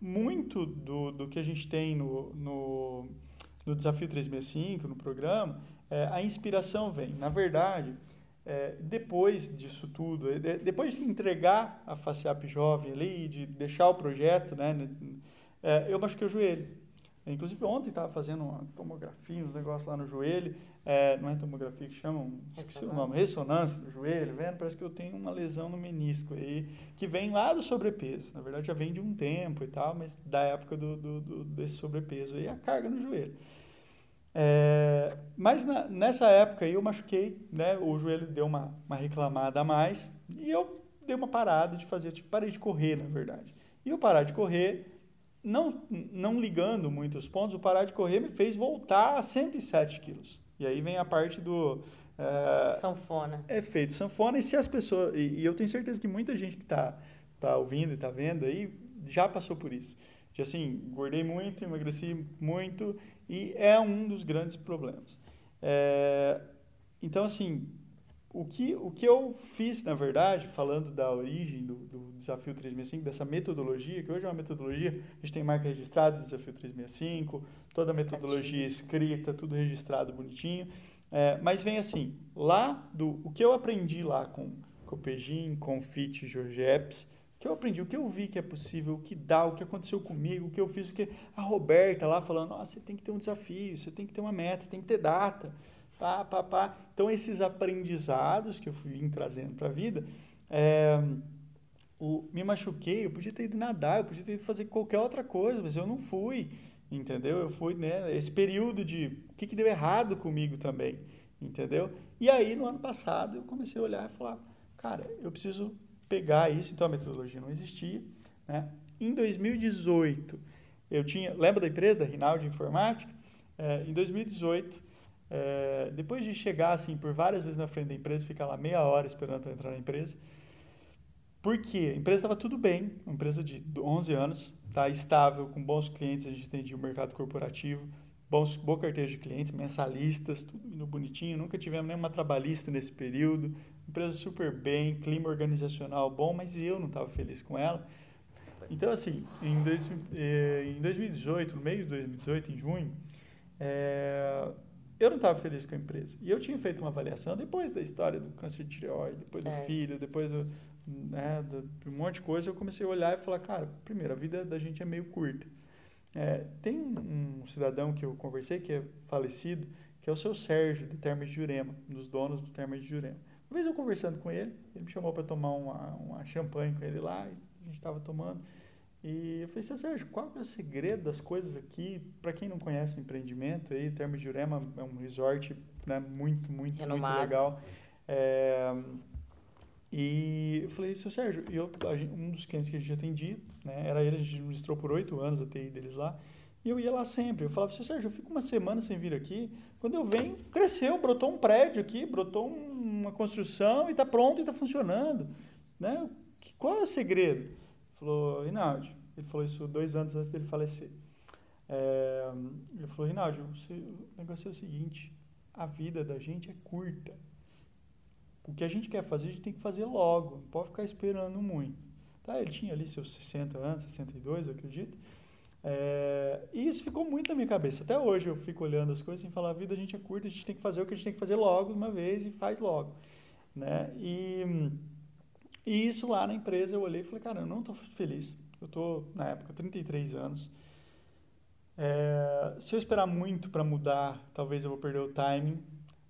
Speaker 1: muito do, do que a gente tem no, no, no Desafio 365, no programa, é, a inspiração vem. Na verdade, é, depois disso tudo, é, depois de entregar a FACIAP Jovem ali, de deixar o projeto, né, é, eu machuquei o joelho. Inclusive, ontem estava fazendo uma tomografia, uns negócios lá no joelho. É, não é tomografia que chamam, esqueci o nome, ressonância no joelho, vendo? Parece que eu tenho uma lesão no menisco aí, que vem lá do sobrepeso. Na verdade, já vem de um tempo e tal, mas da época do, do, do desse sobrepeso aí, a carga no joelho. É, mas na, nessa época aí eu machuquei, né? O joelho deu uma, uma reclamada a mais e eu dei uma parada de fazer, tipo, parei de correr, na verdade. E o parar de correr não, não ligando muitos pontos, o parar de correr me fez voltar a 107 quilos. E aí vem a parte do...
Speaker 2: É, sanfona.
Speaker 1: Efeito sanfona. E se as pessoas... E, e eu tenho certeza que muita gente que está tá ouvindo e está vendo aí já passou por isso. De assim, engordei muito, emagreci muito e é um dos grandes problemas. É, então, assim, o que, o que eu fiz, na verdade, falando da origem do, do, Desafio 365, dessa metodologia, que hoje é uma metodologia, a gente tem marca registrada do Desafio 365, toda a metodologia escrita, tudo registrado bonitinho. É, mas vem assim, lá do o que eu aprendi lá com Copegin, com Fit, Jorge Epps, o que eu aprendi, o que eu vi que é possível, o que dá, o que aconteceu comigo, o que eu fiz, o que a Roberta lá falando, nossa, você tem que ter um desafio, você tem que ter uma meta, tem que ter data pá, pá, pá. Então, esses aprendizados que eu fui trazendo para a vida, é, o, me machuquei, eu podia ter ido nadar, eu podia ter ido fazer qualquer outra coisa, mas eu não fui, entendeu? Eu fui, né, esse período de o que, que deu errado comigo também, entendeu? E aí, no ano passado, eu comecei a olhar e falar, cara, eu preciso pegar isso, então a metodologia não existia, né? Em 2018, eu tinha, lembra da empresa, da Rinaldi Informática? É, em 2018, é, depois de chegar assim por várias vezes na frente da empresa, ficar lá meia hora esperando para entrar na empresa, porque a empresa estava tudo bem, uma empresa de 11 anos, tá estável, com bons clientes, a gente atendia o mercado corporativo, bons, boa carteira de clientes, mensalistas, tudo indo bonitinho, nunca tivemos nenhuma trabalhista nesse período, empresa super bem, clima organizacional bom, mas eu não estava feliz com ela. Então, assim, em, dois, eh, em 2018, no meio de 2018, em junho, é, eu não estava feliz com a empresa. E eu tinha feito uma avaliação depois da história do câncer de tireoide, depois certo. do filho, depois do, né, de um monte de coisa. Eu comecei a olhar e falar, cara, primeiro, a vida da gente é meio curta. É, tem um, um cidadão que eu conversei, que é falecido, que é o seu Sérgio, de Termas de Jurema, um dos donos do Termas de Jurema. Uma vez eu conversando com ele, ele me chamou para tomar uma, uma champanhe com ele lá, a gente estava tomando. E eu falei, seu Sérgio, qual é o segredo das coisas aqui? Para quem não conhece o empreendimento, aí, Termas de Jurema é um resort né, muito, muito, Renomado. muito legal. É, e eu falei, seu Sérgio, eu, um dos clientes que a gente atendia, né, era ele, a gente administrou por oito anos a TI deles lá, e eu ia lá sempre. Eu falava, seu Sérgio, eu fico uma semana sem vir aqui. Quando eu venho, cresceu, brotou um prédio aqui, brotou uma construção e está pronto e está funcionando. Né? Qual é o segredo? Falou, Rinaldi, ele falou isso dois anos antes dele falecer. É, ele falou, Rinaldi, o negócio é o seguinte, a vida da gente é curta. O que a gente quer fazer, a gente tem que fazer logo, não pode ficar esperando muito. Tá, ele tinha ali seus 60 anos, 62, eu acredito. É, e isso ficou muito na minha cabeça. Até hoje eu fico olhando as coisas e falar, a vida a gente é curta, a gente tem que fazer o que a gente tem que fazer logo, uma vez, e faz logo. Né? E e isso lá na empresa eu olhei e falei, cara, eu não estou feliz. eu estou, na época, 33 anos. É, se eu esperar muito para mudar, talvez eu vou perder o timing.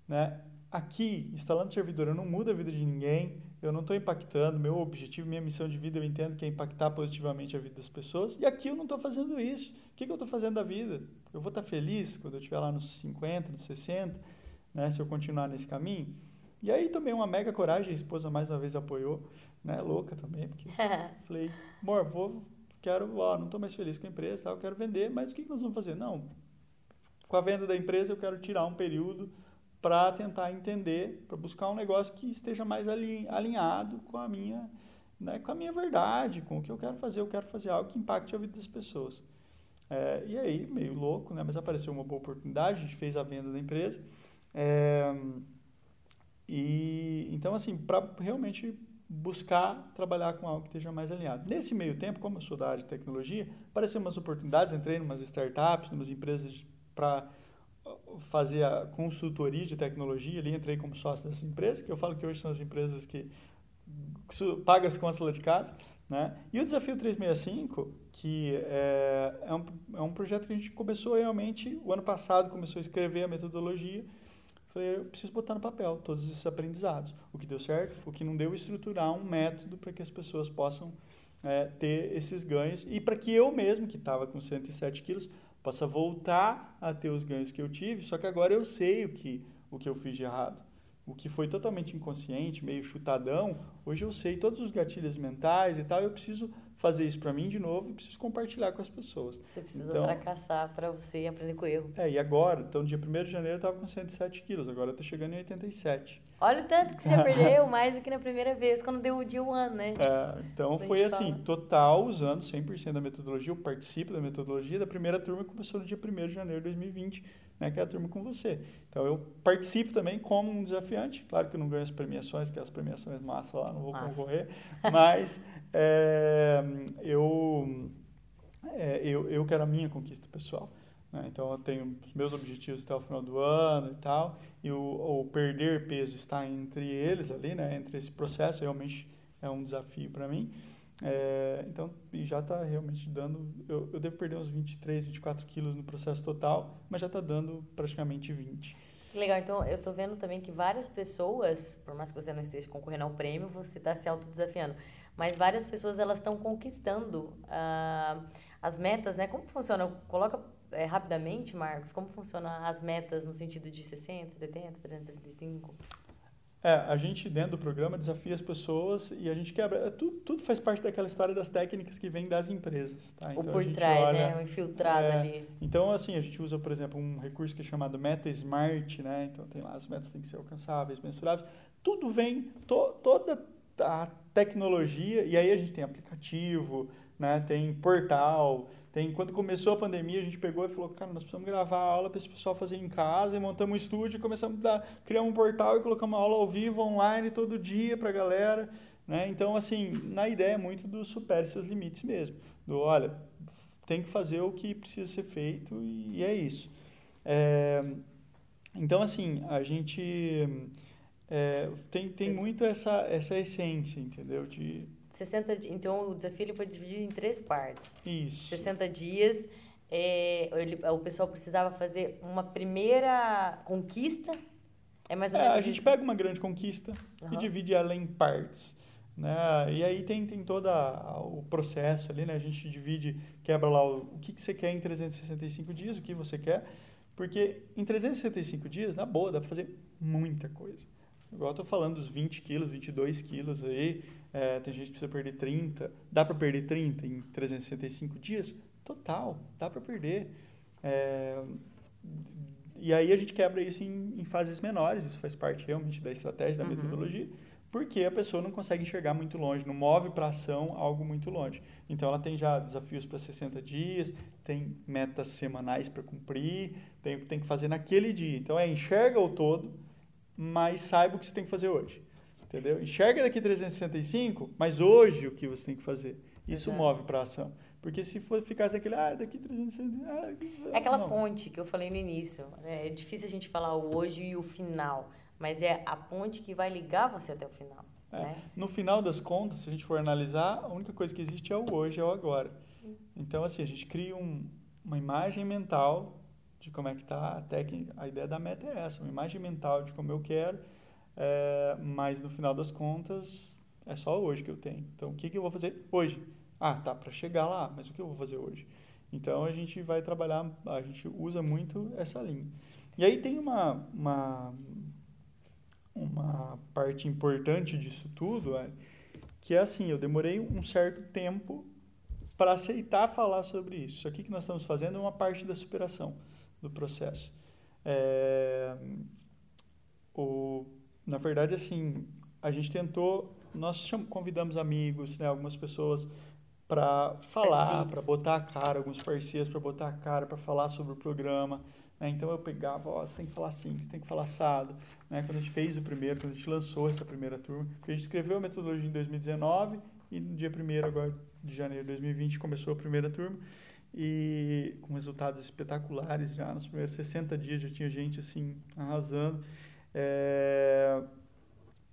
Speaker 1: Né? Aqui, instalando servidor, eu não mudo a vida de ninguém, eu não estou impactando. Meu objetivo, minha missão de vida, eu entendo que é impactar positivamente a vida das pessoas. E aqui eu não estou fazendo isso. O que, que eu estou fazendo da vida? Eu vou estar tá feliz quando eu estiver lá nos 50, nos 60, né? se eu continuar nesse caminho? E aí tomei uma mega coragem, a esposa mais uma vez apoiou, né? Louca também, porque falei, amor, vou quero, ó, não estou mais feliz com a empresa, tá? eu quero vender, mas o que, que nós vamos fazer? Não, com a venda da empresa eu quero tirar um período para tentar entender, para buscar um negócio que esteja mais alinhado com a minha, né, com a minha verdade, com o que eu quero fazer. Eu quero fazer algo que impacte a vida das pessoas. É, e aí, meio louco, né, mas apareceu uma boa oportunidade, a gente fez a venda da empresa. É, e então, assim, para realmente buscar trabalhar com algo que esteja mais alinhado. Nesse meio tempo, como eu sou da área de tecnologia, apareceram umas oportunidades, entrei em umas startups, em umas empresas para fazer a consultoria de tecnologia, ali entrei como sócio dessas empresas, que eu falo que hoje são as empresas que pagam as contas lá de casa, né? E o Desafio 365, que é, é, um, é um projeto que a gente começou realmente, o ano passado começou a escrever a metodologia, Falei, eu preciso botar no papel todos esses aprendizados. O que deu certo, o que não deu, estruturar um método para que as pessoas possam é, ter esses ganhos e para que eu mesmo, que estava com 107 quilos, possa voltar a ter os ganhos que eu tive, só que agora eu sei o que, o que eu fiz de errado. O que foi totalmente inconsciente, meio chutadão, hoje eu sei todos os gatilhos mentais e tal, eu preciso fazer isso para mim de novo e preciso compartilhar com as pessoas.
Speaker 2: Você precisa então, fracassar para você aprender com o erro.
Speaker 1: É, e agora, então dia 1 de janeiro eu estava com 107 quilos, agora eu tô chegando em 87.
Speaker 2: Olha o tanto que você já perdeu, mais do que na primeira vez, quando deu o dia um ano, né?
Speaker 1: É, então foi assim, fala. total usando 100% da metodologia, eu participo da metodologia da primeira turma que começou no dia 1 de janeiro de 2020, né, que é a turma com você. Então eu participo também como um desafiante, claro que eu não ganho as premiações, que as premiações massa lá, não vou massa. concorrer, mas é, eu, é, eu, eu quero a minha conquista pessoal. Né? Então, eu tenho os meus objetivos até o final do ano e tal, e o, o perder peso está entre eles ali, né? entre esse processo, realmente é um desafio para mim. É, então, e já está realmente dando. Eu, eu devo perder uns 23, 24 quilos no processo total, mas já está dando praticamente 20.
Speaker 2: Que legal. Então, eu estou vendo também que várias pessoas, por mais que você não esteja concorrendo ao prêmio, você está se autodesafiando mas várias pessoas elas estão conquistando uh, as metas, né? Como funciona? Coloca é, rapidamente, Marcos, como funcionam as metas no sentido de 60, 70, 365?
Speaker 1: É, a gente dentro do programa desafia as pessoas e a gente quebra. É, tudo, tudo faz parte daquela história das técnicas que vêm das empresas. Tá?
Speaker 2: Então, o por trás, olha, né? O infiltrado é, ali.
Speaker 1: Então, assim, a gente usa, por exemplo, um recurso que é chamado Meta Smart, né? Então, tem lá, as metas têm que ser alcançáveis, mensuráveis. Tudo vem, to, toda a tecnologia, e aí a gente tem aplicativo, né, tem portal, tem quando começou a pandemia, a gente pegou e falou, cara, nós precisamos gravar aula para esse pessoal fazer em casa, e montamos um estúdio, começamos a criar um portal e colocamos uma aula ao vivo, online, todo dia para a galera, né? Então, assim, na ideia é muito do supere seus limites mesmo, do, olha, tem que fazer o que precisa ser feito e, é isso. É, então, assim, a gente é, tem, tem muito essa, essa essência, entendeu? De...
Speaker 2: 60 Então, o desafio foi dividido em três partes.
Speaker 1: Isso.
Speaker 2: 60 dias, é, ele, o pessoal precisava fazer uma primeira conquista. É mais ou
Speaker 1: é,
Speaker 2: menos
Speaker 1: A gente
Speaker 2: isso?
Speaker 1: pega uma grande conquista uhum. e divide ela em partes. Né? E aí tem, tem todo o processo ali, né? A gente divide, quebra lá o, o que, que você quer em 365 dias, o que você quer. Porque em 365 dias, na boa, dá para fazer muita coisa. Igual eu tô falando dos 20 quilos, 22 quilos aí, é, tem gente que precisa perder 30. Dá para perder 30 em 365 dias? Total, dá para perder. É, e aí a gente quebra isso em, em, fases menores, isso faz parte realmente da estratégia, da uhum. metodologia, porque a pessoa não consegue enxergar muito longe, não move para ação algo muito longe. Então ela tem já desafios para 60 dias, tem metas semanais para cumprir, tem, tem que fazer naquele dia. Então é enxerga o todo, mas saiba o que você tem que fazer hoje. Entendeu? Enxerga daqui 365, mas hoje o que você tem que fazer. Isso Exato. move para a ação. Porque se for ficasse daquele, ah, daqui 365. Ah,
Speaker 2: é aquela não. ponte que eu falei no início. Né? É difícil a gente falar o hoje e o final, mas é a ponte que vai ligar você até o final.
Speaker 1: É.
Speaker 2: Né?
Speaker 1: No final das contas, se a gente for analisar, a única coisa que existe é o hoje, é o agora. Então, assim, a gente cria um, uma imagem mental de como é que está a técnica. A ideia da meta é essa, uma imagem mental de como eu quero, é, mas no final das contas é só hoje que eu tenho. Então, o que, que eu vou fazer hoje? Ah, tá, para chegar lá, mas o que eu vou fazer hoje? Então, a gente vai trabalhar, a gente usa muito essa linha. E aí tem uma, uma, uma parte importante disso tudo, é, que é assim, eu demorei um certo tempo para aceitar falar sobre isso. Isso aqui que nós estamos fazendo é uma parte da superação do processo. É, o, na verdade, assim, a gente tentou, nós convidamos amigos, né, algumas pessoas para falar, para botar a cara, alguns parceiros para botar a cara, para falar sobre o programa. Né? Então eu pegava, ó, você tem que falar assim, você tem que falar assado. Né? Quando a gente fez o primeiro, quando a gente lançou essa primeira turma, porque a gente escreveu a metodologia em 2019 e no dia 1 agora de janeiro de 2020 começou a primeira turma e com resultados espetaculares já nos primeiros 60 dias já tinha gente assim arrasando. É...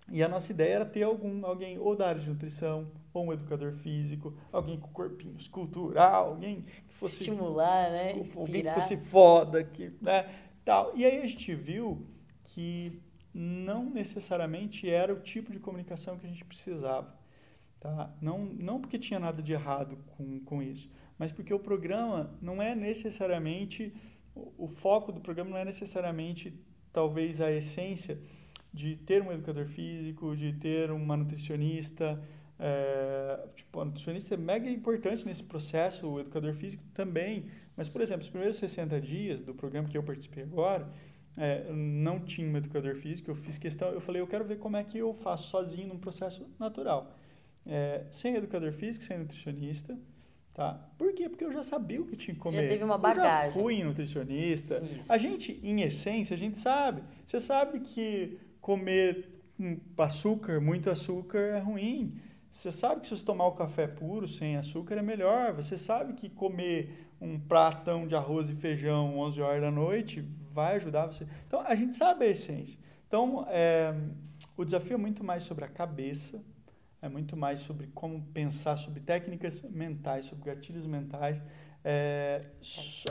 Speaker 1: E a nossa ideia era ter algum, alguém ou da área de nutrição, ou um educador físico, alguém com corpinho escultural, alguém que fosse
Speaker 2: estimular, né?
Speaker 1: Alguém que fosse foda, que, né, tal. E aí a gente viu que não necessariamente era o tipo de comunicação que a gente precisava, tá? Não, não porque tinha nada de errado com, com isso, mas porque o programa não é necessariamente o foco do programa não é necessariamente talvez a essência de ter um educador físico, de ter uma nutricionista. É, tipo, a nutricionista é mega importante nesse processo, o educador físico também. Mas, por exemplo, os primeiros 60 dias do programa que eu participei agora, é, não tinha um educador físico, eu fiz questão, eu falei, eu quero ver como é que eu faço sozinho num processo natural. É, sem educador físico, sem nutricionista, Tá? Por quê? Porque eu já sabia o que tinha que comer. Você
Speaker 2: já teve uma bagagem.
Speaker 1: Eu já fui nutricionista. Isso. A gente, em essência, a gente sabe. Você sabe que comer açúcar, muito açúcar é ruim. Você sabe que se você tomar o café puro, sem açúcar, é melhor. Você sabe que comer um pratão de arroz e feijão 11 horas da noite vai ajudar você. Então, a gente sabe a essência. Então, é, o desafio é muito mais sobre a cabeça, é muito mais sobre como pensar sobre técnicas mentais, sobre gatilhos mentais. É,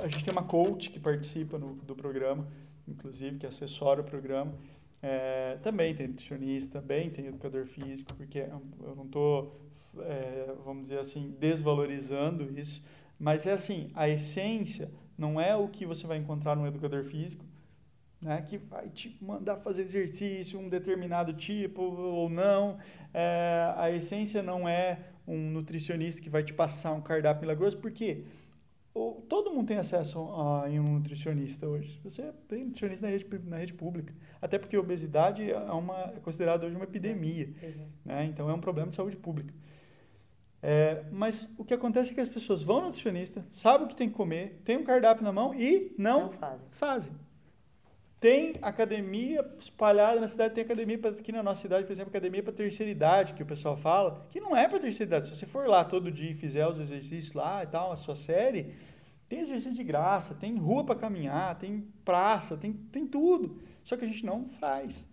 Speaker 1: a gente tem uma coach que participa no, do programa, inclusive, que assessora o programa. É, também tem nutricionista, também tem educador físico, porque eu não estou, é, vamos dizer assim, desvalorizando isso, mas é assim, a essência não é o que você vai encontrar no educador físico, né, que vai te mandar fazer exercício, um determinado tipo ou não. É, a essência não é um nutricionista que vai te passar um cardápio milagroso, porque todo mundo tem acesso a, um nutricionista hoje. Você tem nutricionista na rede, na rede pública. Até porque a obesidade é, uma, é considerada hoje uma epidemia. Uhum. Né? Então, é um problema de saúde pública. É, mas o que acontece é que as pessoas vão no nutricionista, sabem o que tem que comer, tem um cardápio na mão e não,
Speaker 2: não fazem.
Speaker 1: fazem. Tem academia espalhada na cidade, tem academia pra, aqui na nossa cidade, por exemplo, academia para terceira idade, que o pessoal fala, que não é para terceira idade. Se você for lá todo dia e fizer os exercícios lá e tal, a sua série, tem exercício de graça, tem rua para caminhar, tem praça, tem, tem tudo. Só que a gente não faz.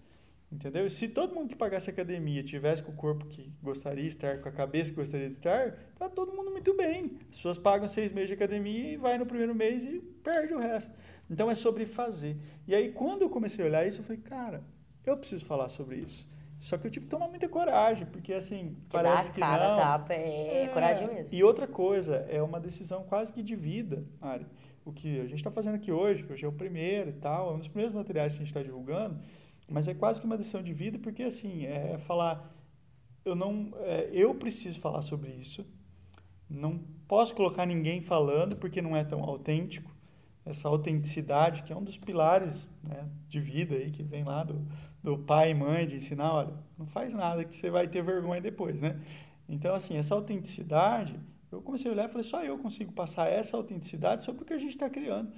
Speaker 1: Entendeu? Se todo mundo que pagasse academia tivesse com o corpo que gostaria de estar, com a cabeça que gostaria de estar, tá todo mundo muito bem. As pessoas pagam seis meses de academia e vai no primeiro mês e perde o resto. Então é sobre fazer. E aí, quando eu comecei a olhar isso, eu falei, cara, eu preciso falar sobre isso. Só que eu tive que tomar muita coragem, porque assim, que parece que
Speaker 2: cara,
Speaker 1: não.
Speaker 2: Tapa, é, é coragem mesmo.
Speaker 1: E outra coisa, é uma decisão quase que de vida, Ari. O que a gente está fazendo aqui hoje, que hoje é o primeiro e tal, é um dos primeiros materiais que a gente está divulgando, mas é quase que uma decisão de vida, porque assim, é falar, eu não, é, eu preciso falar sobre isso, não posso colocar ninguém falando, porque não é tão autêntico, essa autenticidade, que é um dos pilares né, de vida aí, que vem lá do, do pai e mãe, de ensinar, olha, não faz nada que você vai ter vergonha depois, né? Então, assim, essa autenticidade, eu comecei a olhar e falei, só eu consigo passar essa autenticidade sobre o que a gente está criando.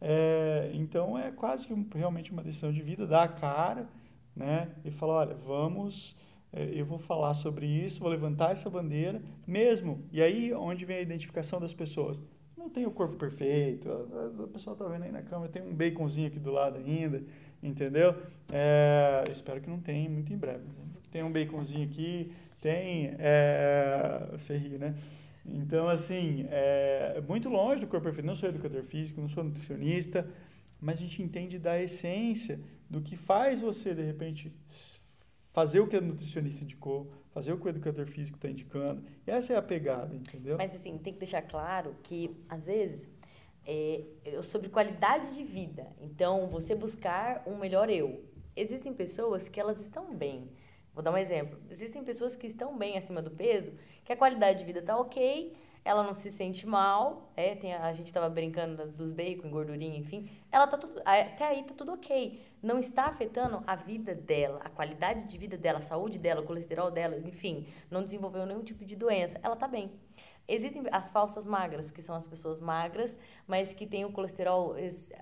Speaker 1: É, então, é quase que um, realmente uma decisão de vida, dar a cara, né? E falar, olha, vamos, é, eu vou falar sobre isso, vou levantar essa bandeira, mesmo, e aí onde vem a identificação das pessoas? Não tem o corpo perfeito. O pessoal tá vendo aí na câmera, tem um baconzinho aqui do lado ainda, entendeu? É, espero que não tenha muito em breve. Tem um baconzinho aqui, tem. É, você ri, né? Então, assim, é muito longe do corpo perfeito. Não sou educador físico, não sou nutricionista, mas a gente entende da essência do que faz você, de repente, fazer o que a nutricionista indicou, fazer o que o educador físico está indicando. Essa é a pegada, entendeu?
Speaker 2: Mas, assim, tem que deixar claro que, às vezes, é, sobre qualidade de vida. Então, você buscar um melhor eu. Existem pessoas que elas estão bem. Vou dar um exemplo. Existem pessoas que estão bem acima do peso, que a qualidade de vida está ok, ela não se sente mal, é, a, a gente estava brincando dos bacon, gordurinha, enfim, ela tá tudo, até aí tá tudo ok. Não está afetando a vida dela, a qualidade de vida dela, a saúde dela, o colesterol dela, enfim, não desenvolveu nenhum tipo de doença, ela tá bem. Existem as falsas magras, que são as pessoas magras, mas que têm o colesterol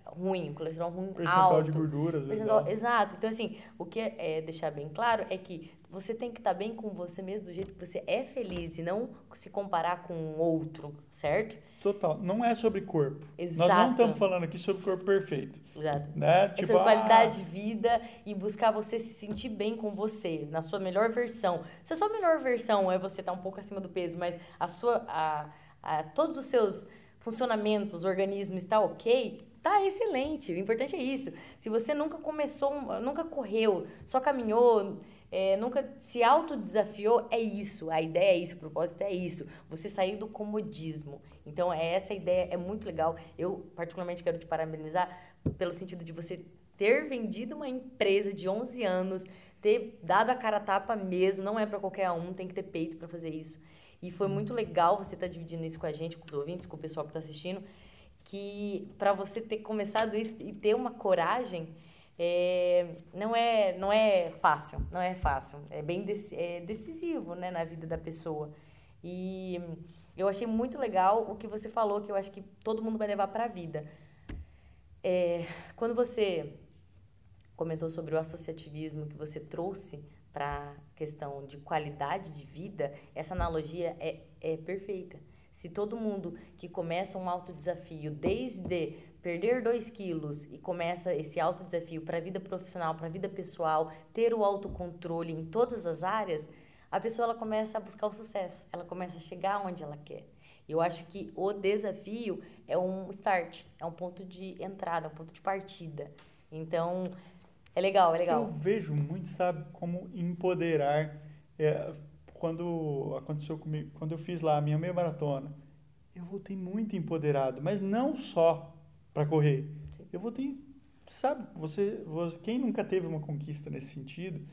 Speaker 2: ruim, o colesterol ruim
Speaker 1: percentual
Speaker 2: alto.
Speaker 1: de gorduras.
Speaker 2: Percentual, exato. Então, assim, o que é, é deixar bem claro é que você tem que estar tá bem com você mesmo do jeito que você é feliz e não se comparar com outro, certo?
Speaker 1: Total. Não é sobre corpo. Exato. Nós não estamos falando aqui sobre corpo perfeito.
Speaker 2: Exato.
Speaker 1: Né?
Speaker 2: É
Speaker 1: tipo,
Speaker 2: sobre qualidade ah, de vida e buscar você se sentir bem com você, na sua melhor versão. Se a sua melhor versão é você estar tá um pouco acima do peso, mas a sua, a, a, todos os seus funcionamentos, organismo está ok, tá excelente. O importante é isso. Se você nunca começou, nunca correu, só caminhou é, nunca se autodesafiou, é isso. A ideia é isso, o propósito é isso. Você sair do comodismo. Então, é, essa ideia é muito legal. Eu, particularmente, quero te parabenizar pelo sentido de você ter vendido uma empresa de 11 anos, ter dado a cara a tapa mesmo, não é para qualquer um, tem que ter peito para fazer isso. E foi muito legal você estar tá dividindo isso com a gente, com os ouvintes, com o pessoal que está assistindo, que para você ter começado isso e ter uma coragem é, não é não é fácil, não é fácil, é bem é decisivo, né, na vida da pessoa. E eu achei muito legal o que você falou, que eu acho que todo mundo vai levar para a vida. É, quando você comentou sobre o associativismo que você trouxe para a questão de qualidade de vida, essa analogia é, é perfeita. Se todo mundo que começa um alto desafio, desde perder 2 quilos e começa esse alto desafio para a vida profissional, para a vida pessoal, ter o autocontrole em todas as áreas, a pessoa ela começa a buscar o sucesso, ela começa a chegar onde ela quer. Eu acho que o desafio é um start, é um ponto de entrada, um ponto de partida. Então, é legal, é legal.
Speaker 1: Eu vejo muito, sabe, como empoderar. É, quando aconteceu comigo, quando eu fiz lá a minha meia maratona, eu voltei muito empoderado, mas não só para correr. Eu voltei, sabe, você, você, quem nunca teve uma conquista nesse sentido,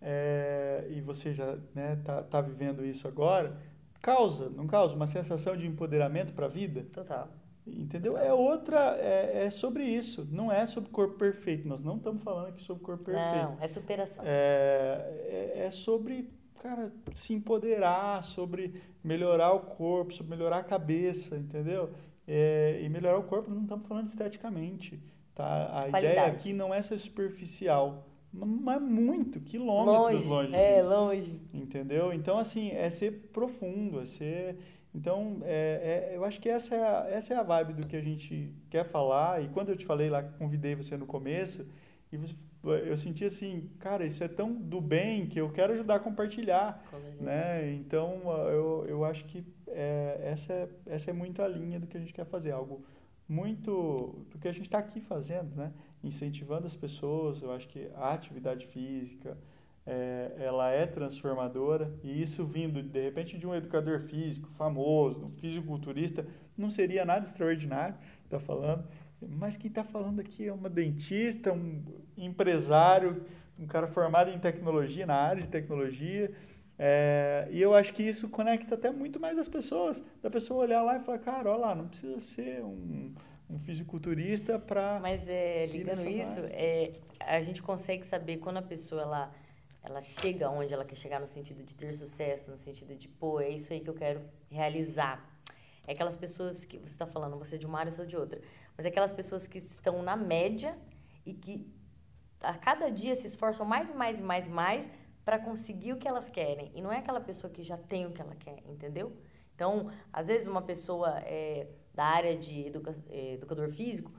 Speaker 1: é, e você já né, tá, tá vivendo isso agora, causa, não causa uma sensação de empoderamento para a vida?
Speaker 2: Total.
Speaker 1: Entendeu? É outra, é, é, sobre isso. Não é sobre corpo perfeito. Nós não estamos falando aqui sobre corpo perfeito.
Speaker 2: Não, é superação.
Speaker 1: É, é, é sobre cara, se empoderar, sobre melhorar o corpo, sobre melhorar a cabeça, entendeu? É, e melhorar o corpo, não estamos falando esteticamente, tá? A Qualidade. ideia aqui não é ser superficial, mas muito, quilômetros longe, longe
Speaker 2: É, disso, longe.
Speaker 1: Entendeu? Então, assim, é ser profundo, é ser... Então, é, é, eu acho que essa é, a, essa é a vibe do que a gente quer falar. E quando eu te falei lá, convidei você no começo, e você eu senti assim, cara, isso é tão do bem que eu quero ajudar a compartilhar, né? Então, eu, eu acho que é, essa, é, essa é muito a linha do que a gente quer fazer, algo muito do que a gente está aqui fazendo, né? Incentivando as pessoas, eu acho que a atividade física, é, ela é transformadora e isso vindo, de repente, de um educador físico famoso, um fisiculturista, não seria nada extraordinário, tá falando, mas quem está falando aqui é uma dentista, um empresário, um cara formado em tecnologia, na área de tecnologia. É, e eu acho que isso conecta até muito mais as pessoas. Da pessoa olhar lá e falar, cara, olha lá, não precisa ser um, um fisiculturista para.
Speaker 2: Mas é, ligando isso, é, a gente consegue saber quando a pessoa ela, ela chega onde ela quer chegar no sentido de ter sucesso, no sentido de, pô, é isso aí que eu quero realizar. É aquelas pessoas que você está falando, você é de uma área, eu sou de outra mas aquelas pessoas que estão na média e que a cada dia se esforçam mais e mais e mais e mais para conseguir o que elas querem. E não é aquela pessoa que já tem o que ela quer, entendeu? Então, às vezes uma pessoa é, da área de educa eh, educador físico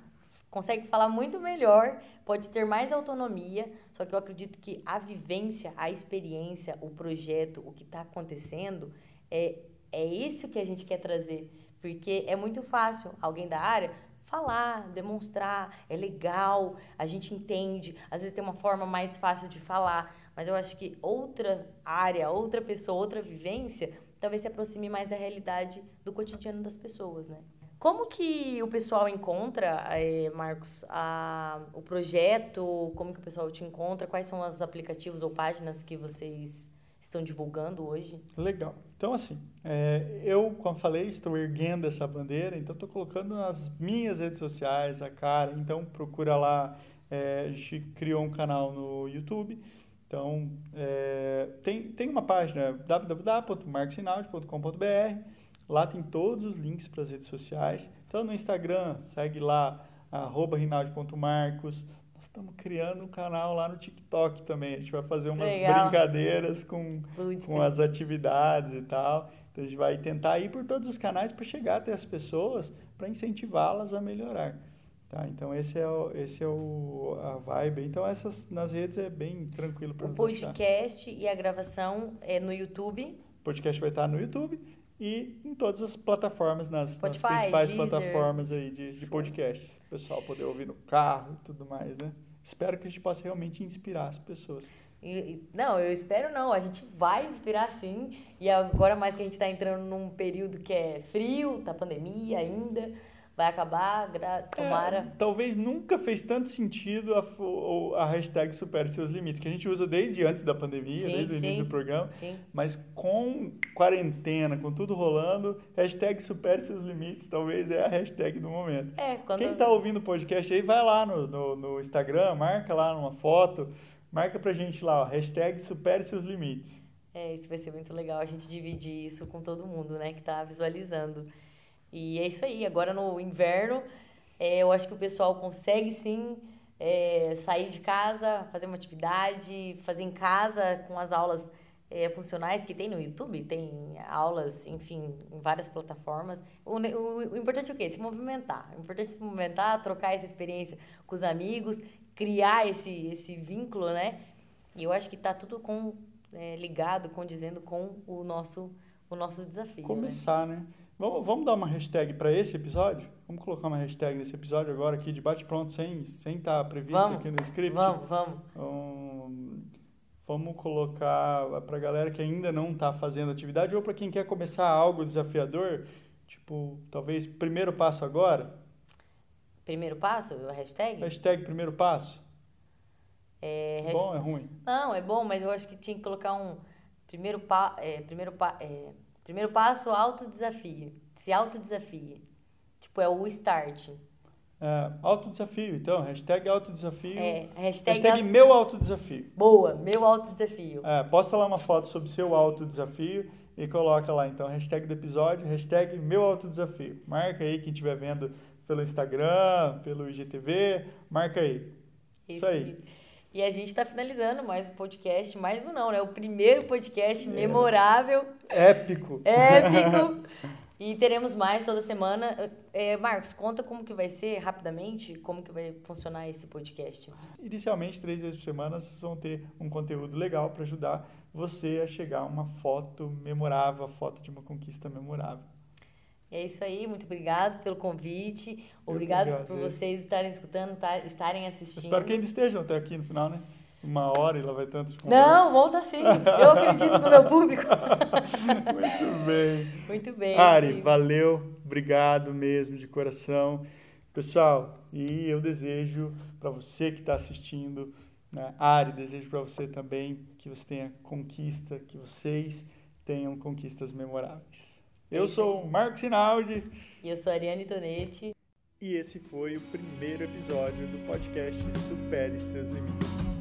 Speaker 2: consegue falar muito melhor, pode ter mais autonomia, só que eu acredito que a vivência, a experiência, o projeto, o que está acontecendo, é, é isso que a gente quer trazer. Porque é muito fácil alguém da área falar, demonstrar, é legal, a gente entende, às vezes tem uma forma mais fácil de falar, mas eu acho que outra área, outra pessoa, outra vivência, talvez se aproxime mais da realidade do cotidiano das pessoas, né? Como que o pessoal encontra, eh, Marcos, a, o projeto? Como que o pessoal te encontra? Quais são os aplicativos ou páginas que vocês estão divulgando hoje?
Speaker 1: Legal. Então, assim, é, eu, como falei, estou erguendo essa bandeira, então estou colocando nas minhas redes sociais a cara. Então, procura lá. É, a gente criou um canal no YouTube. Então, é, tem, tem uma página www.marcosinaldi.com.br Lá tem todos os links para as redes sociais. Então, no Instagram, segue lá, arroba rinaldi.marcos. Nós estamos criando um canal lá no TikTok também. A gente vai fazer umas Legal. brincadeiras com, com as atividades e tal. Então, a gente vai tentar ir por todos os canais para chegar até as pessoas, para incentivá-las a melhorar. Tá, então esse é o, esse é o a vibe. Então essas nas redes é bem tranquilo para
Speaker 2: O podcast achar. e a gravação é no YouTube.
Speaker 1: O podcast vai estar no YouTube e em todas as plataformas, nas, Spotify, nas principais Deezer. plataformas aí de, de podcasts. O pessoal poder ouvir no carro e tudo mais, né? Espero que a gente possa realmente inspirar as pessoas.
Speaker 2: E, não, eu espero não. A gente vai inspirar sim. E agora mais que a gente está entrando num período que é frio, tá pandemia ainda vai acabar, tomara. É,
Speaker 1: talvez nunca fez tanto sentido a, a hashtag Supere Seus Limites, que a gente usa desde antes da pandemia, sim, desde o início do programa. Sim. Mas com quarentena, com tudo rolando, hashtag Supere Seus Limites talvez é a hashtag do momento.
Speaker 2: É, quando...
Speaker 1: Quem está ouvindo o podcast aí, vai lá no, no, no, Instagram, marca lá numa foto, marca pra gente lá, ó, hashtag Supere Seus Limites.
Speaker 2: É, isso vai ser muito legal a gente dividir isso com todo mundo, né, que está visualizando. E é isso aí. Agora no inverno, é, eu acho que o pessoal consegue sim é, sair de casa, fazer uma atividade, fazer em casa com as aulas é, funcionais que tem no YouTube, tem aulas, enfim, em várias plataformas. O, o, o, importante é o quê? Se movimentar. O importante é se movimentar, trocar essa experiência com os amigos, criar esse, esse vínculo, né? E eu acho que está tudo com, é, ligado, condizendo com o nosso, o nosso desafio.
Speaker 1: Né? Começar, né? né? Vamos, vamos dar uma hashtag para esse episódio? Vamos colocar uma hashtag nesse episódio agora aqui de bate-pronto, sem estar sem tá previsto vamos, aqui no script?
Speaker 2: Vamos, vamos.
Speaker 1: Um, vamos colocar para a galera que ainda não está fazendo atividade ou para quem quer começar algo desafiador, tipo, talvez primeiro passo agora?
Speaker 2: Primeiro passo? A hashtag?
Speaker 1: Hashtag primeiro passo?
Speaker 2: É,
Speaker 1: hashtag... Bom, é ruim?
Speaker 2: Não, é bom, mas eu acho que tinha que colocar um primeiro, pa... é, primeiro pa... É Primeiro passo, autodesafio. Se autodesafie. Tipo, é o start.
Speaker 1: É, autodesafio, então. Hashtag autodesafio.
Speaker 2: É,
Speaker 1: hashtag, hashtag auto... meu autodesafio.
Speaker 2: Boa, meu autodesafio.
Speaker 1: É, posta lá uma foto sobre seu autodesafio e coloca lá, então, hashtag do episódio, hashtag meu autodesafio. Marca aí quem estiver vendo pelo Instagram, pelo IGTV, marca aí. Isso, Isso aí.
Speaker 2: E a gente está finalizando mais um podcast, mais um não, né? O primeiro podcast é. memorável.
Speaker 1: Épico.
Speaker 2: Épico. e teremos mais toda semana. É, Marcos, conta como que vai ser, rapidamente, como que vai funcionar esse podcast.
Speaker 1: Inicialmente, três vezes por semana, vocês vão ter um conteúdo legal para ajudar você a chegar a uma foto memorável, a foto de uma conquista memorável.
Speaker 2: É isso aí, muito obrigado pelo convite. Obrigado por vocês estarem escutando, tá, estarem assistindo.
Speaker 1: espero que ainda estejam até aqui no final, né? Uma hora e lá vai tantos
Speaker 2: Não, volta sim. Eu acredito no meu público.
Speaker 1: muito bem.
Speaker 2: Muito bem.
Speaker 1: Ari, sim. valeu. Obrigado mesmo, de coração. Pessoal, e eu desejo para você que está assistindo, né? Ari, desejo para você também que você tenha conquista, que vocês tenham conquistas memoráveis. Eu sou o Marcos Sinaldi.
Speaker 2: E eu sou a Ariane Tonetti.
Speaker 1: E esse foi o primeiro episódio do podcast Supere Seus Limites.